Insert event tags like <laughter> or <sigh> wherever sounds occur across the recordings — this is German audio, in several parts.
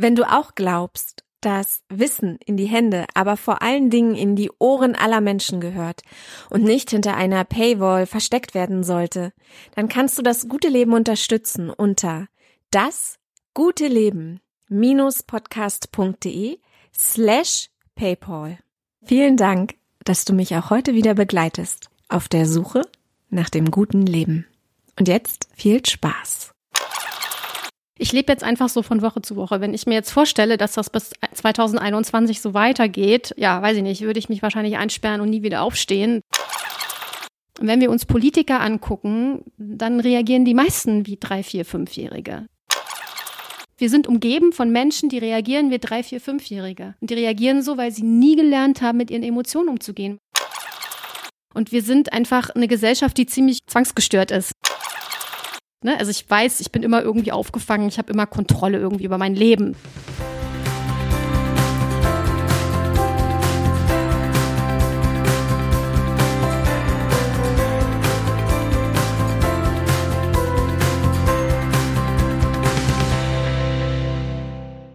Wenn du auch glaubst, dass Wissen in die Hände, aber vor allen Dingen in die Ohren aller Menschen gehört und nicht hinter einer Paywall versteckt werden sollte, dann kannst du das gute Leben unterstützen unter das gute Leben podcast.de slash paypal. Vielen Dank, dass du mich auch heute wieder begleitest auf der Suche nach dem guten Leben. Und jetzt viel Spaß ich lebe jetzt einfach so von Woche zu Woche. Wenn ich mir jetzt vorstelle, dass das bis 2021 so weitergeht, ja, weiß ich nicht, würde ich mich wahrscheinlich einsperren und nie wieder aufstehen. Wenn wir uns Politiker angucken, dann reagieren die meisten wie drei, vier, fünfjährige. Wir sind umgeben von Menschen, die reagieren wie drei, vier, fünfjährige. Und die reagieren so, weil sie nie gelernt haben, mit ihren Emotionen umzugehen. Und wir sind einfach eine Gesellschaft, die ziemlich zwangsgestört ist. Ne? Also ich weiß, ich bin immer irgendwie aufgefangen, ich habe immer Kontrolle irgendwie über mein Leben.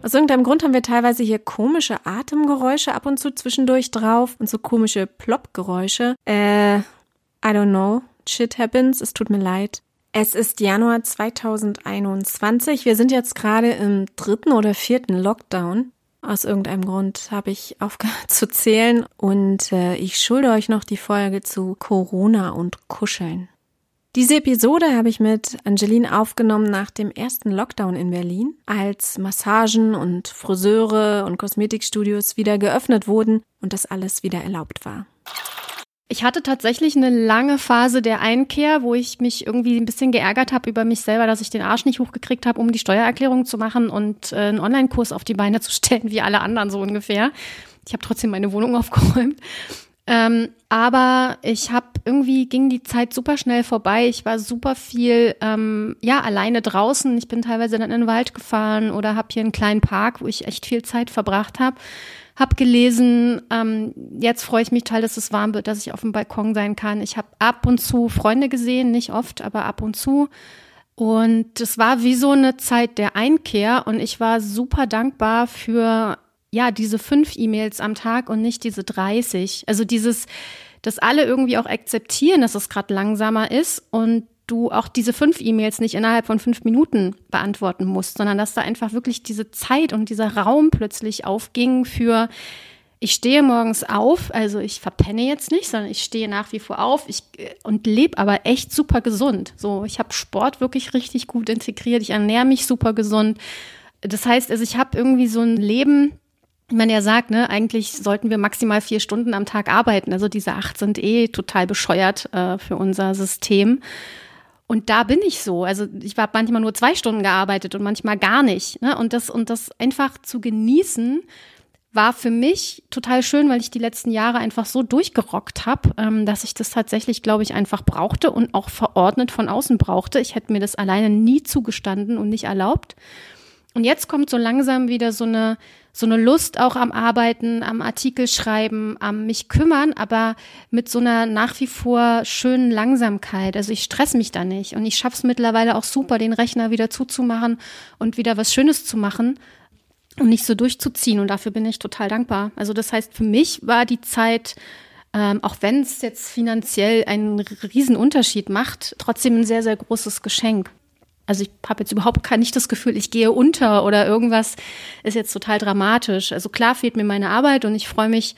Aus irgendeinem Grund haben wir teilweise hier komische Atemgeräusche ab und zu zwischendurch drauf und so komische Plopp-Geräusche. Äh, I don't know. Shit happens. Es tut mir leid. Es ist Januar 2021. Wir sind jetzt gerade im dritten oder vierten Lockdown. Aus irgendeinem Grund habe ich aufgehört <laughs> zu zählen und äh, ich schulde euch noch die Folge zu Corona und Kuscheln. Diese Episode habe ich mit Angeline aufgenommen nach dem ersten Lockdown in Berlin, als Massagen und Friseure und Kosmetikstudios wieder geöffnet wurden und das alles wieder erlaubt war. Ich hatte tatsächlich eine lange Phase der Einkehr, wo ich mich irgendwie ein bisschen geärgert habe über mich selber, dass ich den Arsch nicht hochgekriegt habe, um die Steuererklärung zu machen und äh, einen Online-Kurs auf die Beine <laughs> zu stellen, wie alle anderen so ungefähr. Ich habe trotzdem meine Wohnung <laughs> aufgeräumt. Ähm, aber ich habe irgendwie ging die Zeit super schnell vorbei. Ich war super viel ähm, ja alleine draußen. Ich bin teilweise dann in den Wald gefahren oder habe hier einen kleinen Park, wo ich echt viel Zeit verbracht habe habe gelesen, ähm, jetzt freue ich mich total, dass es warm wird, dass ich auf dem Balkon sein kann. Ich habe ab und zu Freunde gesehen, nicht oft, aber ab und zu. Und es war wie so eine Zeit der Einkehr und ich war super dankbar für ja diese fünf E-Mails am Tag und nicht diese 30. Also dieses, dass alle irgendwie auch akzeptieren, dass es gerade langsamer ist und du auch diese fünf E-Mails nicht innerhalb von fünf Minuten beantworten musst, sondern dass da einfach wirklich diese Zeit und dieser Raum plötzlich aufging für ich stehe morgens auf, also ich verpenne jetzt nicht, sondern ich stehe nach wie vor auf ich, und lebe aber echt super gesund. So, ich habe Sport wirklich richtig gut integriert, ich ernähre mich super gesund. Das heißt, also ich habe irgendwie so ein Leben, man ja sagt, ne, eigentlich sollten wir maximal vier Stunden am Tag arbeiten. Also diese acht sind eh total bescheuert äh, für unser System. Und da bin ich so. Also ich habe manchmal nur zwei Stunden gearbeitet und manchmal gar nicht. Ne? Und das und das einfach zu genießen war für mich total schön, weil ich die letzten Jahre einfach so durchgerockt habe, ähm, dass ich das tatsächlich, glaube ich, einfach brauchte und auch verordnet von außen brauchte. Ich hätte mir das alleine nie zugestanden und nicht erlaubt. Und jetzt kommt so langsam wieder so eine so eine Lust auch am Arbeiten, am Artikel schreiben, am mich kümmern, aber mit so einer nach wie vor schönen Langsamkeit. Also ich stress mich da nicht und ich schaffe es mittlerweile auch super, den Rechner wieder zuzumachen und wieder was Schönes zu machen und nicht so durchzuziehen. Und dafür bin ich total dankbar. Also das heißt, für mich war die Zeit ähm, auch wenn es jetzt finanziell einen riesen Unterschied macht, trotzdem ein sehr, sehr großes Geschenk. Also ich habe jetzt überhaupt nicht das Gefühl, ich gehe unter oder irgendwas ist jetzt total dramatisch. Also klar fehlt mir meine Arbeit und ich freue mich,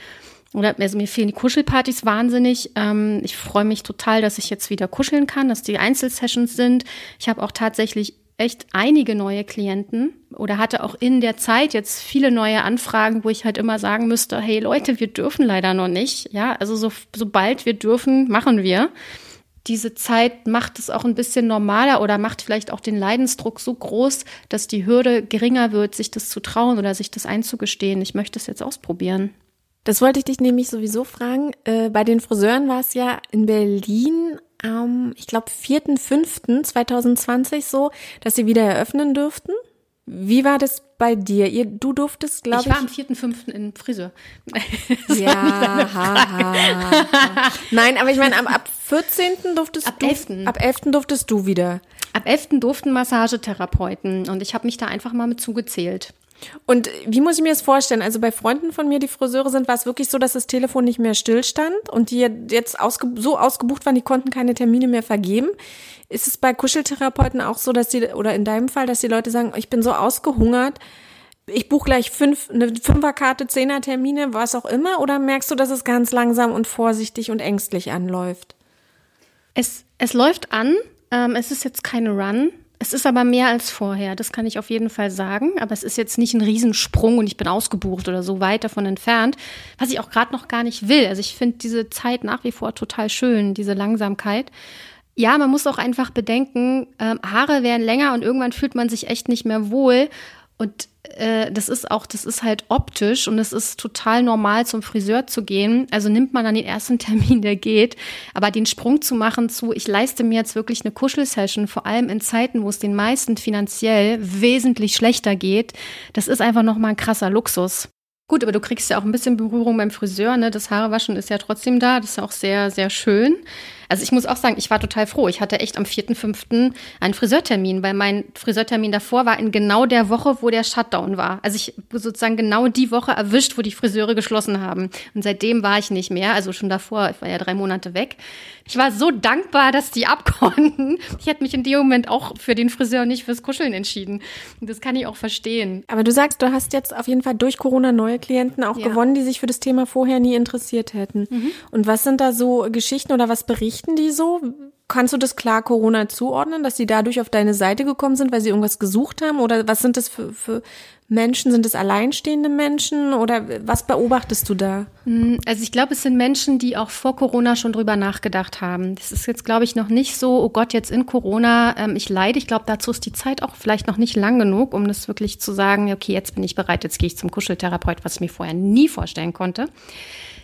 oder also mir fehlen die Kuschelpartys wahnsinnig. Ähm, ich freue mich total, dass ich jetzt wieder kuscheln kann, dass die Einzelsessions sind. Ich habe auch tatsächlich echt einige neue Klienten oder hatte auch in der Zeit jetzt viele neue Anfragen, wo ich halt immer sagen müsste, hey Leute, wir dürfen leider noch nicht. Ja, also so, sobald wir dürfen, machen wir diese Zeit macht es auch ein bisschen normaler oder macht vielleicht auch den Leidensdruck so groß, dass die Hürde geringer wird, sich das zu trauen oder sich das einzugestehen. Ich möchte es jetzt ausprobieren. Das wollte ich dich nämlich sowieso fragen. Äh, bei den Friseuren war es ja in Berlin am, ich glaube, 4.5.2020 so, dass sie wieder eröffnen dürften. Wie war das bei dir? Ihr, du durftest, glaube ich. Ich war am 4.5. in Friseur. <laughs> ja, ha, ha, ha. Nein, aber ich meine, ab, ab 14. durftest ab du. 11. Ab 11. durftest du wieder. Ab 11. durften Massagetherapeuten und ich habe mich da einfach mal mit zugezählt. Und wie muss ich mir das vorstellen? Also bei Freunden von mir, die Friseure sind, war es wirklich so, dass das Telefon nicht mehr stillstand und die jetzt ausge so ausgebucht waren, die konnten keine Termine mehr vergeben. Ist es bei Kuscheltherapeuten auch so, dass die, oder in deinem Fall, dass die Leute sagen, ich bin so ausgehungert, ich buche gleich fünf, eine Fünferkarte, Zehner-Termine, was auch immer, oder merkst du, dass es ganz langsam und vorsichtig und ängstlich anläuft? Es, es läuft an. Ähm, es ist jetzt keine Run. Es ist aber mehr als vorher, das kann ich auf jeden Fall sagen. Aber es ist jetzt nicht ein Riesensprung und ich bin ausgebucht oder so weit davon entfernt, was ich auch gerade noch gar nicht will. Also ich finde diese Zeit nach wie vor total schön, diese Langsamkeit. Ja, man muss auch einfach bedenken, ähm, Haare werden länger und irgendwann fühlt man sich echt nicht mehr wohl. Und äh, das ist auch, das ist halt optisch und es ist total normal, zum Friseur zu gehen. Also nimmt man dann den ersten <laughs> Termin, der geht. Aber den Sprung zu machen zu, ich leiste mir jetzt wirklich eine Kuschelsession, vor allem in Zeiten, wo es den meisten finanziell wesentlich schlechter geht, das ist einfach nochmal ein krasser Luxus. Gut, aber du kriegst ja auch ein bisschen Berührung beim Friseur, ne? Das Haarewaschen ist ja trotzdem da. Das ist ja auch sehr, sehr schön. Also ich muss auch sagen, ich war total froh. Ich hatte echt am 4.5. einen Friseurtermin, weil mein Friseurtermin davor war in genau der Woche, wo der Shutdown war. Also ich sozusagen genau die Woche erwischt, wo die Friseure geschlossen haben. Und seitdem war ich nicht mehr, also schon davor, ich war ja drei Monate weg. Ich war so dankbar, dass die abkonnten. <laughs> Ich hätte mich in dem Moment auch für den Friseur nicht fürs Kuscheln entschieden. Und das kann ich auch verstehen. Aber du sagst, du hast jetzt auf jeden Fall durch Corona neue Klienten auch ja. gewonnen, die sich für das Thema vorher nie interessiert hätten. Mhm. Und was sind da so Geschichten oder was berichten berichten die so? Kannst du das klar Corona zuordnen, dass sie dadurch auf deine Seite gekommen sind, weil sie irgendwas gesucht haben? Oder was sind das für, für Menschen? Sind es alleinstehende Menschen? Oder was beobachtest du da? Hm, also ich glaube, es sind Menschen, die auch vor Corona schon drüber nachgedacht haben. Das ist jetzt, glaube ich, noch nicht so, oh Gott, jetzt in Corona, ähm, ich leide. Ich glaube, dazu ist die Zeit auch vielleicht noch nicht lang genug, um das wirklich zu sagen, okay, jetzt bin ich bereit, jetzt gehe ich zum Kuscheltherapeut, was ich mir vorher nie vorstellen konnte.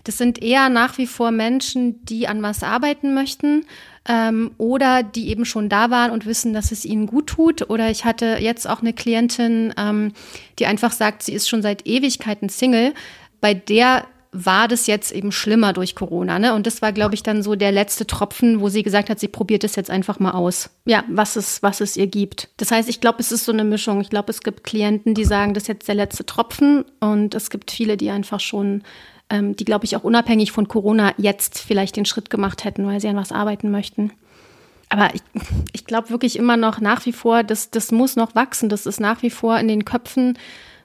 Das sind eher nach wie vor Menschen, die an was arbeiten möchten ähm, oder die eben schon da waren und wissen, dass es ihnen gut tut. Oder ich hatte jetzt auch eine Klientin, ähm, die einfach sagt, sie ist schon seit Ewigkeiten Single. Bei der war das jetzt eben schlimmer durch Corona. Ne? Und das war, glaube ich, dann so der letzte Tropfen, wo sie gesagt hat, sie probiert es jetzt einfach mal aus. Ja, was es, was es ihr gibt. Das heißt, ich glaube, es ist so eine Mischung. Ich glaube, es gibt Klienten, die sagen, das ist jetzt der letzte Tropfen. Und es gibt viele, die einfach schon ähm, die, glaube ich, auch unabhängig von Corona jetzt vielleicht den Schritt gemacht hätten, weil sie an was arbeiten möchten. Aber ich, ich glaube wirklich immer noch nach wie vor, das, das muss noch wachsen. Das ist nach wie vor in den Köpfen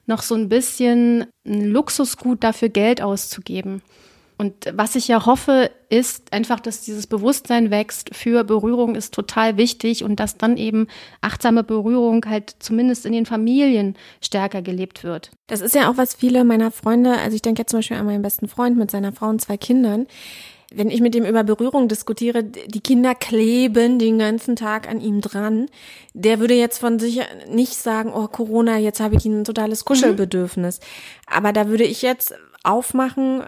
noch so ein bisschen ein Luxusgut dafür Geld auszugeben. Und was ich ja hoffe, ist einfach, dass dieses Bewusstsein wächst für Berührung ist total wichtig und dass dann eben achtsame Berührung halt zumindest in den Familien stärker gelebt wird. Das ist ja auch, was viele meiner Freunde, also ich denke jetzt zum Beispiel an meinen besten Freund mit seiner Frau und zwei Kindern, wenn ich mit dem über Berührung diskutiere, die Kinder kleben den ganzen Tag an ihm dran. Der würde jetzt von sich nicht sagen, oh Corona, jetzt habe ich ein totales Kuschelbedürfnis. Mhm. Aber da würde ich jetzt aufmachen,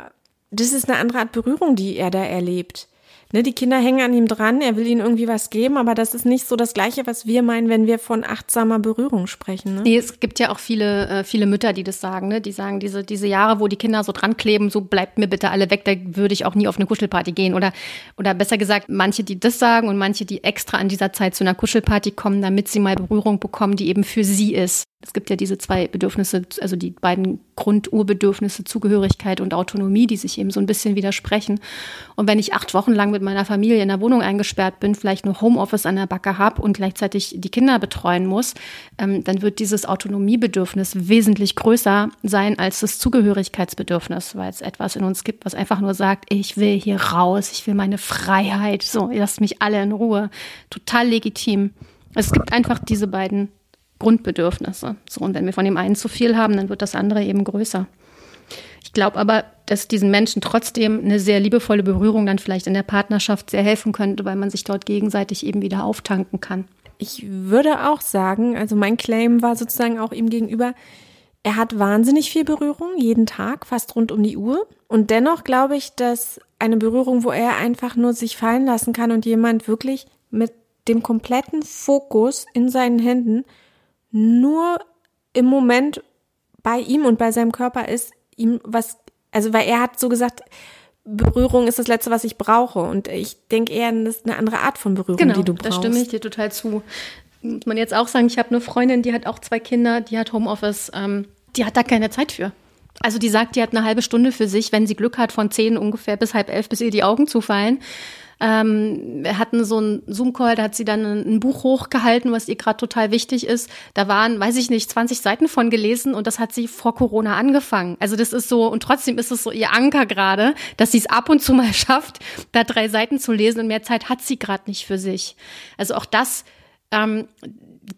das ist eine andere Art Berührung, die er da erlebt. Ne, die Kinder hängen an ihm dran, er will ihnen irgendwie was geben, aber das ist nicht so das Gleiche, was wir meinen, wenn wir von achtsamer Berührung sprechen. Ne? Nee, es gibt ja auch viele, äh, viele Mütter, die das sagen, ne? die sagen, diese, diese Jahre, wo die Kinder so dran kleben, so bleibt mir bitte alle weg, da würde ich auch nie auf eine Kuschelparty gehen. Oder, oder besser gesagt, manche, die das sagen und manche, die extra an dieser Zeit zu einer Kuschelparty kommen, damit sie mal Berührung bekommen, die eben für sie ist. Es gibt ja diese zwei Bedürfnisse, also die beiden Grundurbedürfnisse, Zugehörigkeit und Autonomie, die sich eben so ein bisschen widersprechen. Und wenn ich acht Wochen lang mit meiner Familie in der Wohnung eingesperrt bin, vielleicht nur Homeoffice an der Backe habe und gleichzeitig die Kinder betreuen muss, ähm, dann wird dieses Autonomiebedürfnis wesentlich größer sein als das Zugehörigkeitsbedürfnis, weil es etwas in uns gibt, was einfach nur sagt, ich will hier raus, ich will meine Freiheit, so, lasst mich alle in Ruhe. Total legitim. Es gibt einfach diese beiden Grundbedürfnisse. So, und wenn wir von dem einen zu viel haben, dann wird das andere eben größer. Ich glaube aber, dass diesen Menschen trotzdem eine sehr liebevolle Berührung dann vielleicht in der Partnerschaft sehr helfen könnte, weil man sich dort gegenseitig eben wieder auftanken kann. Ich würde auch sagen, also mein Claim war sozusagen auch ihm gegenüber, er hat wahnsinnig viel Berührung, jeden Tag, fast rund um die Uhr. Und dennoch glaube ich, dass eine Berührung, wo er einfach nur sich fallen lassen kann und jemand wirklich mit dem kompletten Fokus in seinen Händen nur im Moment bei ihm und bei seinem Körper ist, ihm was, also weil er hat so gesagt, Berührung ist das Letzte, was ich brauche. Und ich denke eher, das ist eine andere Art von Berührung, genau, die du brauchst. Da stimme ich dir total zu. Muss man jetzt auch sagen, ich habe eine Freundin, die hat auch zwei Kinder, die hat Homeoffice. Ähm, Die hat da keine Zeit für. Also die sagt, die hat eine halbe Stunde für sich, wenn sie Glück hat, von zehn ungefähr bis halb elf, bis ihr die Augen zufallen. Ähm, wir hatten so einen Zoom-Call, da hat sie dann ein, Buch hochgehalten, was ihr gerade total wichtig ist. Da waren, weiß ich nicht, 20 Seiten von gelesen und das hat sie vor Corona angefangen. Also das ist so, und trotzdem ist es so ihr Anker gerade, dass sie es ab und zu mal <laughs> schafft, da drei Seiten zu lesen und mehr Zeit hat sie gerade nicht für sich. Also auch das ähm,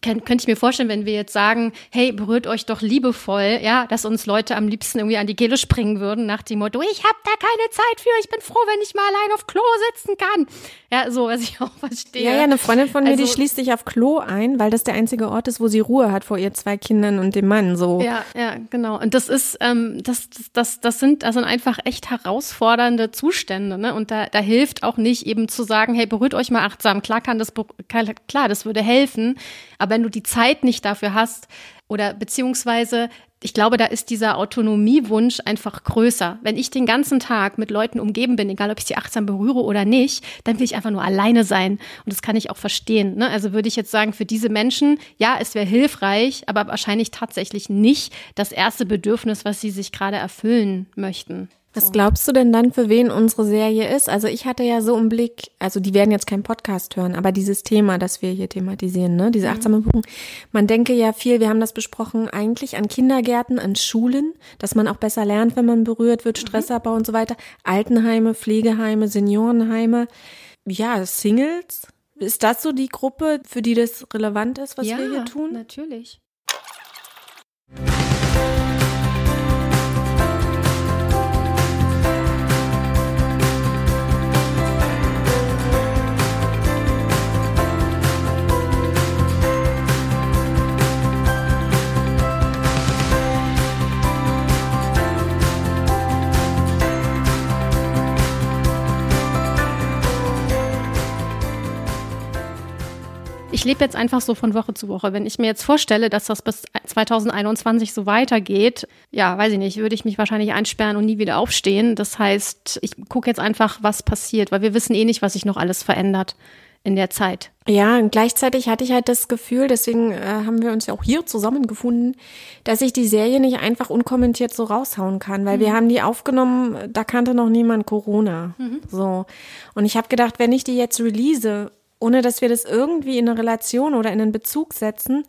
könnte ich mir vorstellen, wenn wir jetzt sagen, hey, berührt euch doch liebevoll, ja, dass uns Leute am liebsten irgendwie an die Kehle springen würden nach dem Motto, ich habe da keine Zeit für, ich bin froh, wenn ich mal allein auf Klo sitzen kann. Ja, so, was ich <laughs> auch verstehe. Ja, ja, eine Freundin von mir, also, die schließt sich auf Klo ein, weil das der einzige Ort ist, wo sie Ruhe hat vor ihr zwei Kindern und dem Mann, so. Ja, ja, genau. Und das ist, ähm, das, das, das sind, das sind einfach echt herausfordernde Zustände, ne? Und da, da hilft auch nicht eben zu sagen, hey, berührt euch mal achtsam. Klar kann das, klar, das würde helfen. Aber wenn du die Zeit nicht dafür hast oder beziehungsweise ich glaube, da ist dieser Autonomiewunsch einfach größer. Wenn ich den ganzen Tag mit Leuten umgeben bin, egal ob ich sie achtsam berühre oder nicht, dann will ich einfach nur alleine sein. Und das kann ich auch verstehen. Ne? Also würde ich jetzt sagen, für diese Menschen, ja, es wäre hilfreich, aber wahrscheinlich tatsächlich nicht das erste Bedürfnis, was sie sich gerade erfüllen möchten. Was glaubst du denn dann, für wen unsere Serie ist? Also ich hatte ja so im Blick, also die werden jetzt keinen Podcast hören, aber dieses Thema, das wir hier thematisieren, ne, diese mhm. achtsame Buchung, man denke ja viel, wir haben das besprochen, eigentlich an Kindergärten, an Schulen, dass man auch besser lernt, wenn man berührt wird, mhm. Stressabbau und so weiter, Altenheime, Pflegeheime, Seniorenheime, ja, Singles. Ist das so die Gruppe, für die das relevant ist, was ja, wir hier tun? natürlich. Ich lebe jetzt einfach so von Woche zu Woche. Wenn ich mir jetzt vorstelle, dass das bis 2021 so weitergeht, ja, weiß ich nicht, würde ich mich wahrscheinlich einsperren und nie wieder aufstehen. Das heißt, ich gucke jetzt einfach, was passiert, weil wir wissen eh nicht, was sich noch alles verändert in der Zeit. Ja, und gleichzeitig hatte ich halt das Gefühl, deswegen äh, haben wir uns ja auch hier zusammengefunden, dass ich die Serie nicht einfach unkommentiert so raushauen kann, weil mhm. wir haben die aufgenommen, da kannte noch niemand Corona. Mhm. So. Und ich habe gedacht, wenn ich die jetzt release ohne dass wir das irgendwie in eine Relation oder in einen Bezug setzen.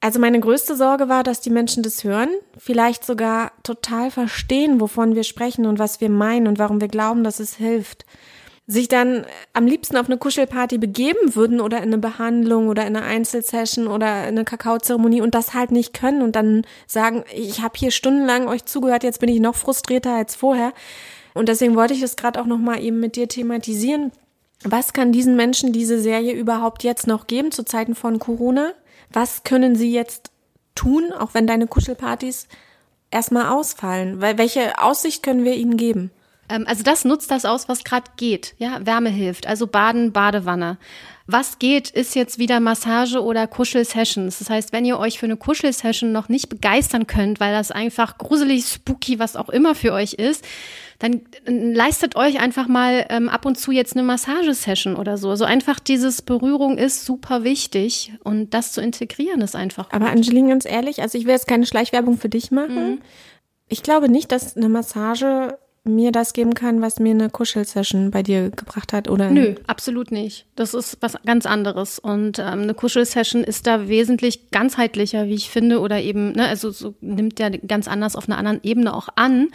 Also meine größte Sorge war, dass die Menschen das hören, vielleicht sogar total verstehen, wovon wir sprechen und was wir meinen und warum wir glauben, dass es hilft. Sich dann am liebsten auf eine Kuschelparty begeben würden oder in eine Behandlung oder in eine Einzelsession oder in eine Kakaozeremonie und das halt nicht können und dann sagen, ich habe hier stundenlang euch zugehört, jetzt bin ich noch frustrierter als vorher. Und deswegen wollte ich das gerade auch nochmal eben mit dir thematisieren, was kann diesen Menschen diese Serie überhaupt jetzt noch geben zu Zeiten von Corona? Was können sie jetzt tun, auch wenn deine Kuschelpartys erstmal ausfallen? Weil welche Aussicht können wir ihnen geben? Ähm, also das nutzt das aus, was gerade geht. Ja, Wärme hilft. Also Baden, Badewanne. Was geht, ist jetzt wieder Massage oder Kuschelsessions. Das heißt, wenn ihr euch für eine Kuschelsession noch nicht begeistern könnt, weil das einfach gruselig, spooky, was auch immer für euch ist, dann leistet euch einfach mal ähm, ab und zu jetzt eine Massagesession oder so. Also einfach dieses Berührung ist super wichtig und das zu integrieren ist einfach. Gut. Aber Angeline, ganz ehrlich, also ich will jetzt keine Schleichwerbung für dich machen. Mhm. Ich glaube nicht, dass eine Massage mir das geben kann, was mir eine Kuschelsession bei dir gebracht hat, oder? Nö, absolut nicht. Das ist was ganz anderes. Und ähm, eine Kuschelsession ist da wesentlich ganzheitlicher, wie ich finde, oder eben, ne, also so nimmt der ganz anders auf einer anderen Ebene auch an.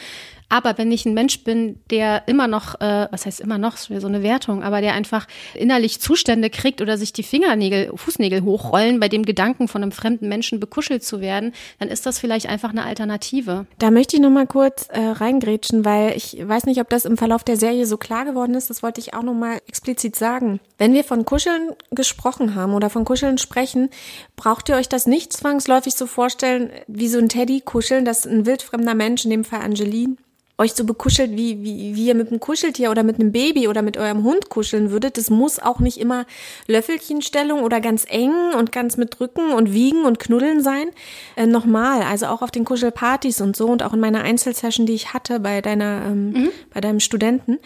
Aber wenn ich ein Mensch bin, der immer noch, äh, was heißt immer noch, so eine Wertung, aber der einfach innerlich Zustände kriegt oder sich die Fingernägel, Fußnägel hochrollen, bei dem Gedanken von einem fremden Menschen bekuschelt zu werden, dann ist das vielleicht einfach eine Alternative. Da möchte ich noch mal kurz äh, reingrätschen, weil ich weiß nicht, ob das im Verlauf der Serie so klar geworden ist. Das wollte ich auch noch mal explizit sagen. Wenn wir von Kuscheln gesprochen haben oder von Kuscheln sprechen, braucht ihr euch das nicht zwangsläufig so vorstellen, wie so ein Teddy kuscheln, dass ein wildfremder Mensch, in dem Fall Angeline, euch so bekuschelt, wie, wie, wie ihr mit einem Kuscheltier oder mit einem Baby oder mit eurem Hund kuscheln würdet. Das muss auch nicht immer Löffelchenstellung oder ganz eng und ganz mit Drücken und Wiegen und Knuddeln sein. Äh, Nochmal, also auch auf den Kuschelpartys und so und auch in meiner Einzelsession, die ich hatte bei deiner, ähm, mhm. bei deinem Studenten.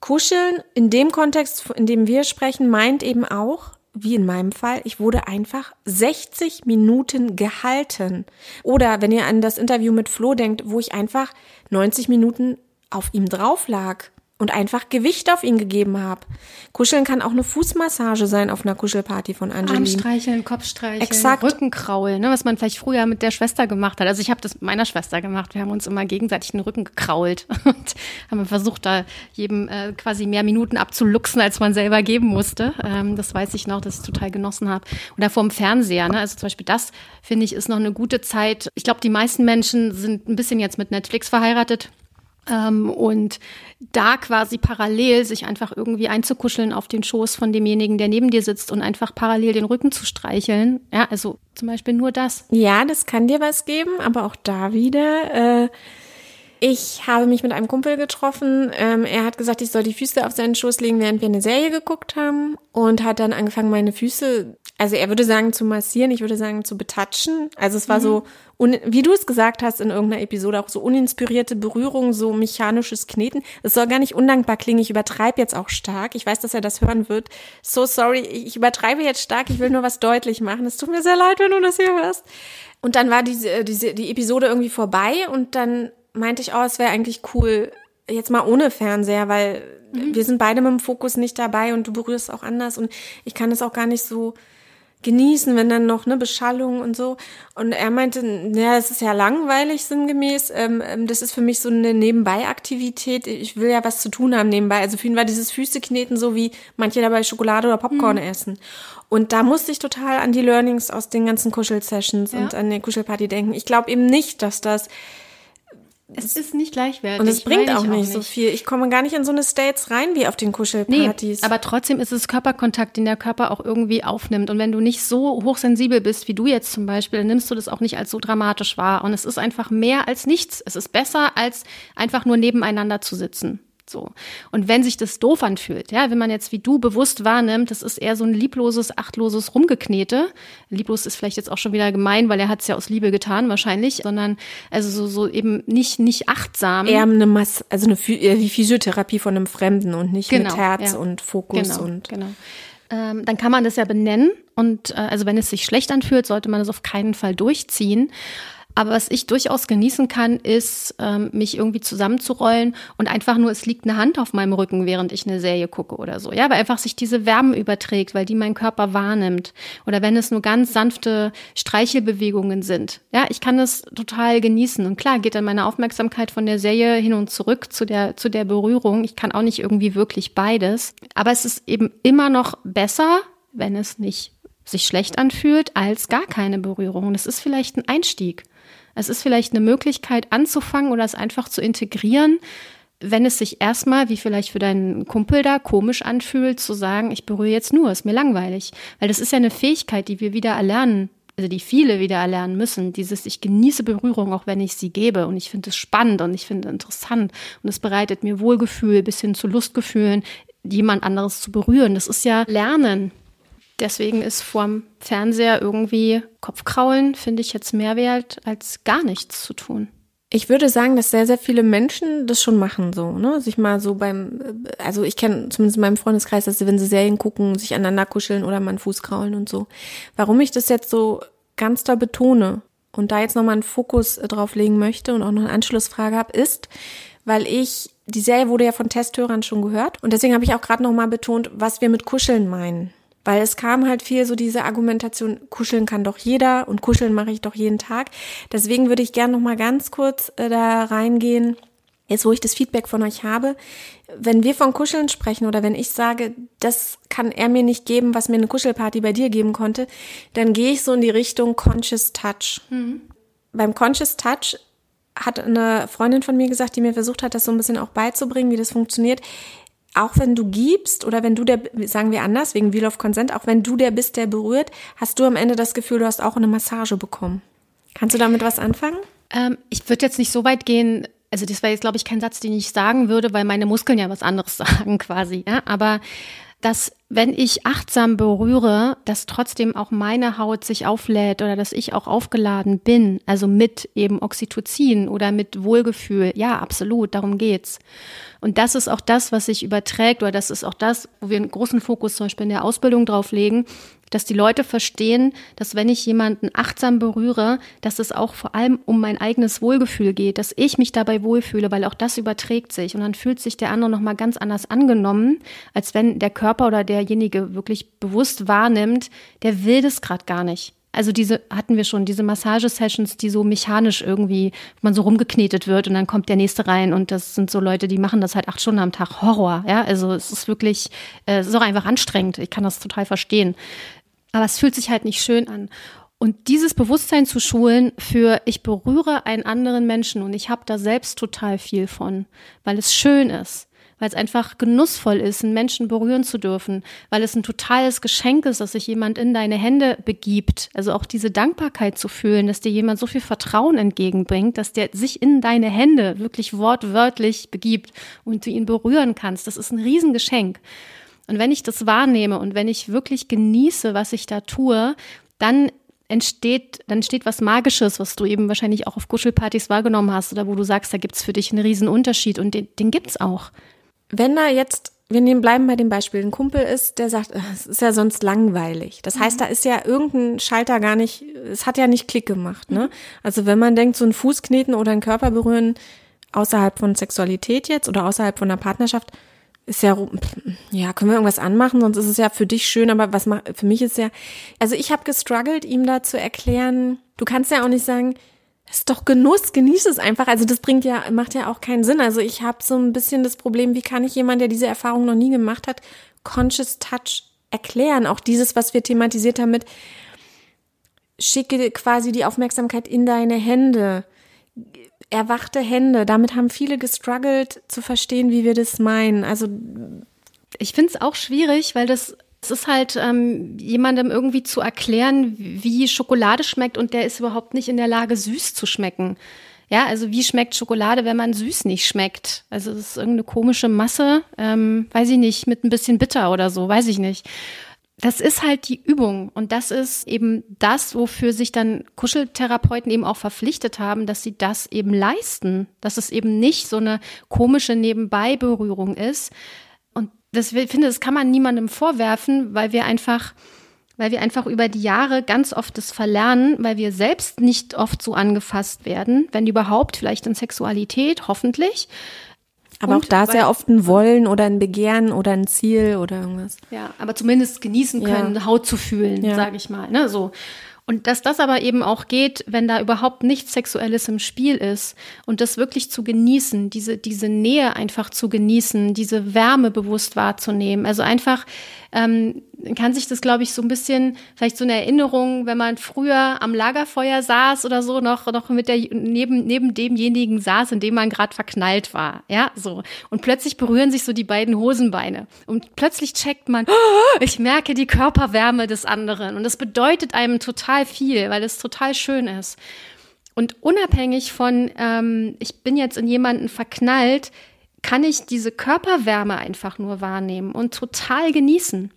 Kuscheln in dem Kontext, in dem wir sprechen, meint eben auch, wie in meinem Fall, ich wurde einfach 60 Minuten gehalten. Oder wenn ihr an das Interview mit Flo denkt, wo ich einfach 90 Minuten auf ihm drauf lag und einfach Gewicht auf ihn gegeben habe. Kuscheln kann auch eine Fußmassage sein auf einer Kuschelparty von Angeline. Armstreicheln, Kopfstreicheln, Exakt. Rückenkraulen, ne, was man vielleicht früher mit der Schwester gemacht hat. Also ich habe das mit meiner Schwester gemacht. Wir haben uns immer gegenseitig den Rücken gekrault <laughs> und haben versucht, da jedem äh, quasi mehr Minuten abzuluxen, als man selber geben musste. Ähm, das weiß ich noch, dass ich total genossen habe. Oder vorm Fernseher. Ne? Also zum Beispiel das, finde ich, ist noch eine gute Zeit. Ich glaube, die meisten Menschen sind ein bisschen jetzt mit Netflix verheiratet. Ähm, und da quasi parallel sich einfach irgendwie einzukuscheln auf den Schoß von demjenigen, der neben dir sitzt und einfach parallel den Rücken zu streicheln. Ja, also zum Beispiel nur das. Ja, das kann dir was geben, aber auch da wieder. Äh ich habe mich mit einem Kumpel getroffen. Ähm, er hat gesagt, ich soll die Füße auf seinen Schoß legen, während wir eine Serie geguckt haben. Und hat dann angefangen, meine Füße, also er würde sagen zu massieren, ich würde sagen zu betatschen. Also es war mhm. so, wie du es gesagt hast in irgendeiner Episode, auch so uninspirierte Berührung, so mechanisches Kneten. Es soll gar nicht undankbar klingen. Ich übertreibe jetzt auch stark. Ich weiß, dass er das hören wird. So sorry, ich übertreibe jetzt stark. Ich will nur was deutlich machen. Es tut mir sehr leid, wenn du das hier hörst. Und dann war diese, diese, die Episode irgendwie vorbei und dann meinte ich, oh, es wäre eigentlich cool, jetzt mal ohne Fernseher, weil mhm. wir sind beide mit dem Fokus nicht dabei und du berührst auch anders und ich kann es auch gar nicht so genießen, wenn dann noch eine Beschallung und so. Und er meinte, ja, es ist ja langweilig sinngemäß. Ähm, ähm, das ist für mich so eine Nebenbei-Aktivität. Ich will ja was zu tun haben nebenbei. Also für ihn war dieses Füßekneten so wie manche dabei Schokolade oder Popcorn mhm. essen. Und da musste ich total an die Learnings aus den ganzen Kuschel-Sessions ja. und an der Kuschelparty denken. Ich glaube eben nicht, dass das es ist nicht gleichwertig. Und es bringt auch nicht, auch nicht, so viel. Ich komme gar nicht in so eine States rein wie auf den Kuschelpartys. Nee, aber trotzdem ist es Körperkontakt, den der Körper auch irgendwie aufnimmt. Und wenn du nicht so hochsensibel bist wie du jetzt zum Beispiel, dann nimmst du das auch nicht als so dramatisch wahr. Und es ist einfach mehr als nichts. Es ist besser, als einfach nur nebeneinander zu sitzen. So. Und wenn sich das doof anfühlt, ja, wenn man jetzt wie du bewusst wahrnimmt, das ist eher so ein liebloses, achtloses Rumgeknete. Lieblos ist vielleicht jetzt auch schon wieder gemein, weil er hat es ja aus Liebe getan, wahrscheinlich, sondern also so, so eben nicht, nicht achtsam. Eher eine Masse, also eine wie Physiotherapie von einem Fremden und nicht genau, mit Herz ja. und Fokus genau, und. Genau. Ähm, dann kann man das ja benennen und äh, also wenn es sich schlecht anfühlt, sollte man es auf keinen Fall durchziehen. Aber was ich durchaus genießen kann, ist, ähm, mich irgendwie zusammenzurollen und einfach nur, es liegt eine Hand auf meinem Rücken, während ich eine Serie gucke oder so. Ja, weil einfach sich diese Wärme überträgt, weil die mein Körper wahrnimmt. Oder wenn es nur ganz sanfte Streichelbewegungen sind. Ja, ich kann es total genießen. Und klar geht dann meine Aufmerksamkeit von der Serie hin und zurück zu der, zu der Berührung. Ich kann auch nicht irgendwie wirklich beides. Aber es ist eben immer noch besser, wenn es nicht sich schlecht anfühlt, als gar keine Berührung. Das ist vielleicht ein Einstieg. Es ist vielleicht eine Möglichkeit anzufangen oder es einfach zu integrieren, wenn es sich erstmal, wie vielleicht für deinen Kumpel da, komisch anfühlt, zu sagen, ich berühre jetzt nur, ist mir langweilig. Weil das ist ja eine Fähigkeit, die wir wieder erlernen, also die viele wieder erlernen müssen. Dieses, ich genieße Berührung, auch wenn ich sie gebe. Und ich finde es spannend und ich finde es interessant. Und es bereitet mir Wohlgefühl bis hin zu Lustgefühlen, jemand anderes zu berühren. Das ist ja Lernen. Deswegen ist vorm Fernseher irgendwie Kopfkraulen, finde ich jetzt mehr wert, als gar nichts zu tun. Ich würde sagen, dass sehr, sehr viele Menschen das schon machen, so, ne? Sich mal so beim, also ich kenne zumindest in meinem Freundeskreis, dass sie, wenn sie Serien gucken, sich aneinander kuscheln oder mal einen Fuß kraulen und so. Warum ich das jetzt so ganz da betone und da jetzt nochmal einen Fokus drauf legen möchte und auch noch eine Anschlussfrage habe, ist, weil ich, die Serie wurde ja von Testhörern schon gehört und deswegen habe ich auch gerade nochmal betont, was wir mit Kuscheln meinen. Weil es kam halt viel so diese Argumentation, kuscheln kann doch jeder und kuscheln mache ich doch jeden Tag. Deswegen würde ich gerne noch mal ganz kurz äh, da reingehen, jetzt wo ich das Feedback von euch habe. Wenn wir von Kuscheln sprechen oder wenn ich sage, das kann er mir nicht geben, was mir eine Kuschelparty bei dir geben konnte, dann gehe ich so in die Richtung Conscious Touch. Mhm. Beim Conscious Touch hat eine Freundin von mir gesagt, die mir versucht hat, das so ein bisschen auch beizubringen, wie das funktioniert auch wenn du gibst oder wenn du der, sagen wir anders, wegen Wheel of Consent, auch wenn du der bist, der berührt, hast du am Ende das Gefühl, du hast auch eine Massage bekommen. Kannst du damit was anfangen? Ähm, ich würde jetzt nicht so weit gehen, also das wäre jetzt, glaube ich, kein Satz, den ich sagen würde, weil meine Muskeln ja was anderes <laughs> sagen quasi. Ja? Aber dass wenn ich achtsam berühre, dass trotzdem auch meine Haut sich auflädt oder dass ich auch aufgeladen bin, also mit eben Oxytocin oder mit Wohlgefühl. Ja, absolut, darum geht's. Und das ist auch das, was sich überträgt oder das ist auch das, wo wir einen großen Fokus zum Beispiel in der Ausbildung drauf legen, dass die Leute verstehen, dass wenn ich jemanden achtsam berühre, dass es auch vor allem um mein eigenes Wohlgefühl geht, dass ich mich dabei wohlfühle, weil auch das überträgt sich und dann fühlt sich der andere nochmal ganz anders angenommen, als wenn der Körper oder derjenige wirklich bewusst wahrnimmt, der will das gerade gar nicht. Also diese hatten wir schon, diese Massagesessions, die so mechanisch irgendwie, man so rumgeknetet wird und dann kommt der nächste rein und das sind so Leute, die machen das halt acht Stunden am Tag. Horror, ja. Also es ist wirklich, äh, es ist auch einfach anstrengend. Ich kann das total verstehen. Aber es fühlt sich halt nicht schön an. Und dieses Bewusstsein zu schulen für, ich berühre einen anderen Menschen und ich habe da selbst total viel von, weil es schön ist, weil es einfach genussvoll ist, einen Menschen berühren zu dürfen, weil es ein totales Geschenk ist, dass sich jemand in deine Hände begibt. Also auch diese Dankbarkeit zu fühlen, dass dir jemand so viel Vertrauen entgegenbringt, dass der sich in deine Hände wirklich wortwörtlich begibt und du ihn berühren kannst. Das ist ein Riesengeschenk. Und wenn ich das wahrnehme und wenn ich wirklich genieße, was ich da tue, dann entsteht, dann entsteht was Magisches, was du eben wahrscheinlich auch auf Kuschelpartys wahrgenommen hast oder wo du sagst, da gibt's für dich einen riesen Unterschied und den, den gibt's auch. Wenn da jetzt, wir nehmen, bleiben bei dem Beispiel, ein Kumpel ist, der sagt, es ist ja sonst langweilig. Das heißt, da ist ja irgendein Schalter gar nicht, es hat ja nicht Klick gemacht, ne? Also wenn man denkt, so ein Fuß kneten oder einen Körper berühren, außerhalb von Sexualität jetzt oder außerhalb von einer Partnerschaft, ist ja, ja, können wir irgendwas anmachen, sonst ist es ja für dich schön, aber was macht, für mich ist ja, also ich habe gestruggelt, ihm da zu erklären, du kannst ja auch nicht sagen, ist doch Genuss, genieß es einfach. Also das bringt ja, macht ja auch keinen Sinn. Also ich habe so ein bisschen das Problem, wie kann ich jemand, der diese Erfahrung noch nie gemacht hat, Conscious Touch erklären? Auch dieses, was wir thematisiert haben mit, schicke quasi die Aufmerksamkeit in deine Hände erwachte Hände. Damit haben viele gestruggelt zu verstehen, wie wir das meinen. Also ich finde es auch schwierig, weil das es ist halt ähm, jemandem irgendwie zu erklären, wie Schokolade schmeckt und der ist überhaupt nicht in der Lage, süß zu schmecken. Ja, also wie schmeckt Schokolade, wenn man süß nicht schmeckt? Also das ist irgendeine komische Masse, ähm, weiß ich nicht, mit ein bisschen bitter oder so, weiß ich nicht das ist halt die Übung und das ist eben das, wofür sich dann Kuscheltherapeuten eben auch verpflichtet haben, dass sie das eben leisten, dass es eben nicht so eine komische Nebenbeiberührung ist. Und das ich finde, das kann man niemandem vorwerfen, weil wir einfach weil wir einfach über die Jahre ganz oft das verlernen, weil wir selbst nicht oft so angefasst werden, wenn überhaupt, vielleicht in Sexualität, hoffentlich. Aber auch da ist ja oft ein Wollen oder ein Begehren oder ein Ziel oder irgendwas. Ja, aber zumindest genießen können, ja. Haut zu fühlen, ja. sage ich mal. Ne? So. Und dass das aber eben auch geht, wenn da überhaupt nichts Sexuelles im Spiel ist und das wirklich zu genießen, diese, diese Nähe einfach zu genießen, diese Wärme bewusst wahrzunehmen. Also einfach ähm, kann sich das, glaube ich, so ein bisschen, vielleicht so eine Erinnerung, wenn man früher am Lagerfeuer saß oder so, noch, noch mit der, neben, neben demjenigen saß, in dem man gerade verknallt war. Ja, so. Und plötzlich berühren sich so die beiden Hosenbeine. Und plötzlich checkt man, oh, ich merke die Körperwärme des anderen. Und das bedeutet einem total viel, weil es total schön ist. Und unabhängig von, ähm, ich bin jetzt in jemanden verknallt, kann ich diese Körperwärme einfach nur wahrnehmen und total genießen.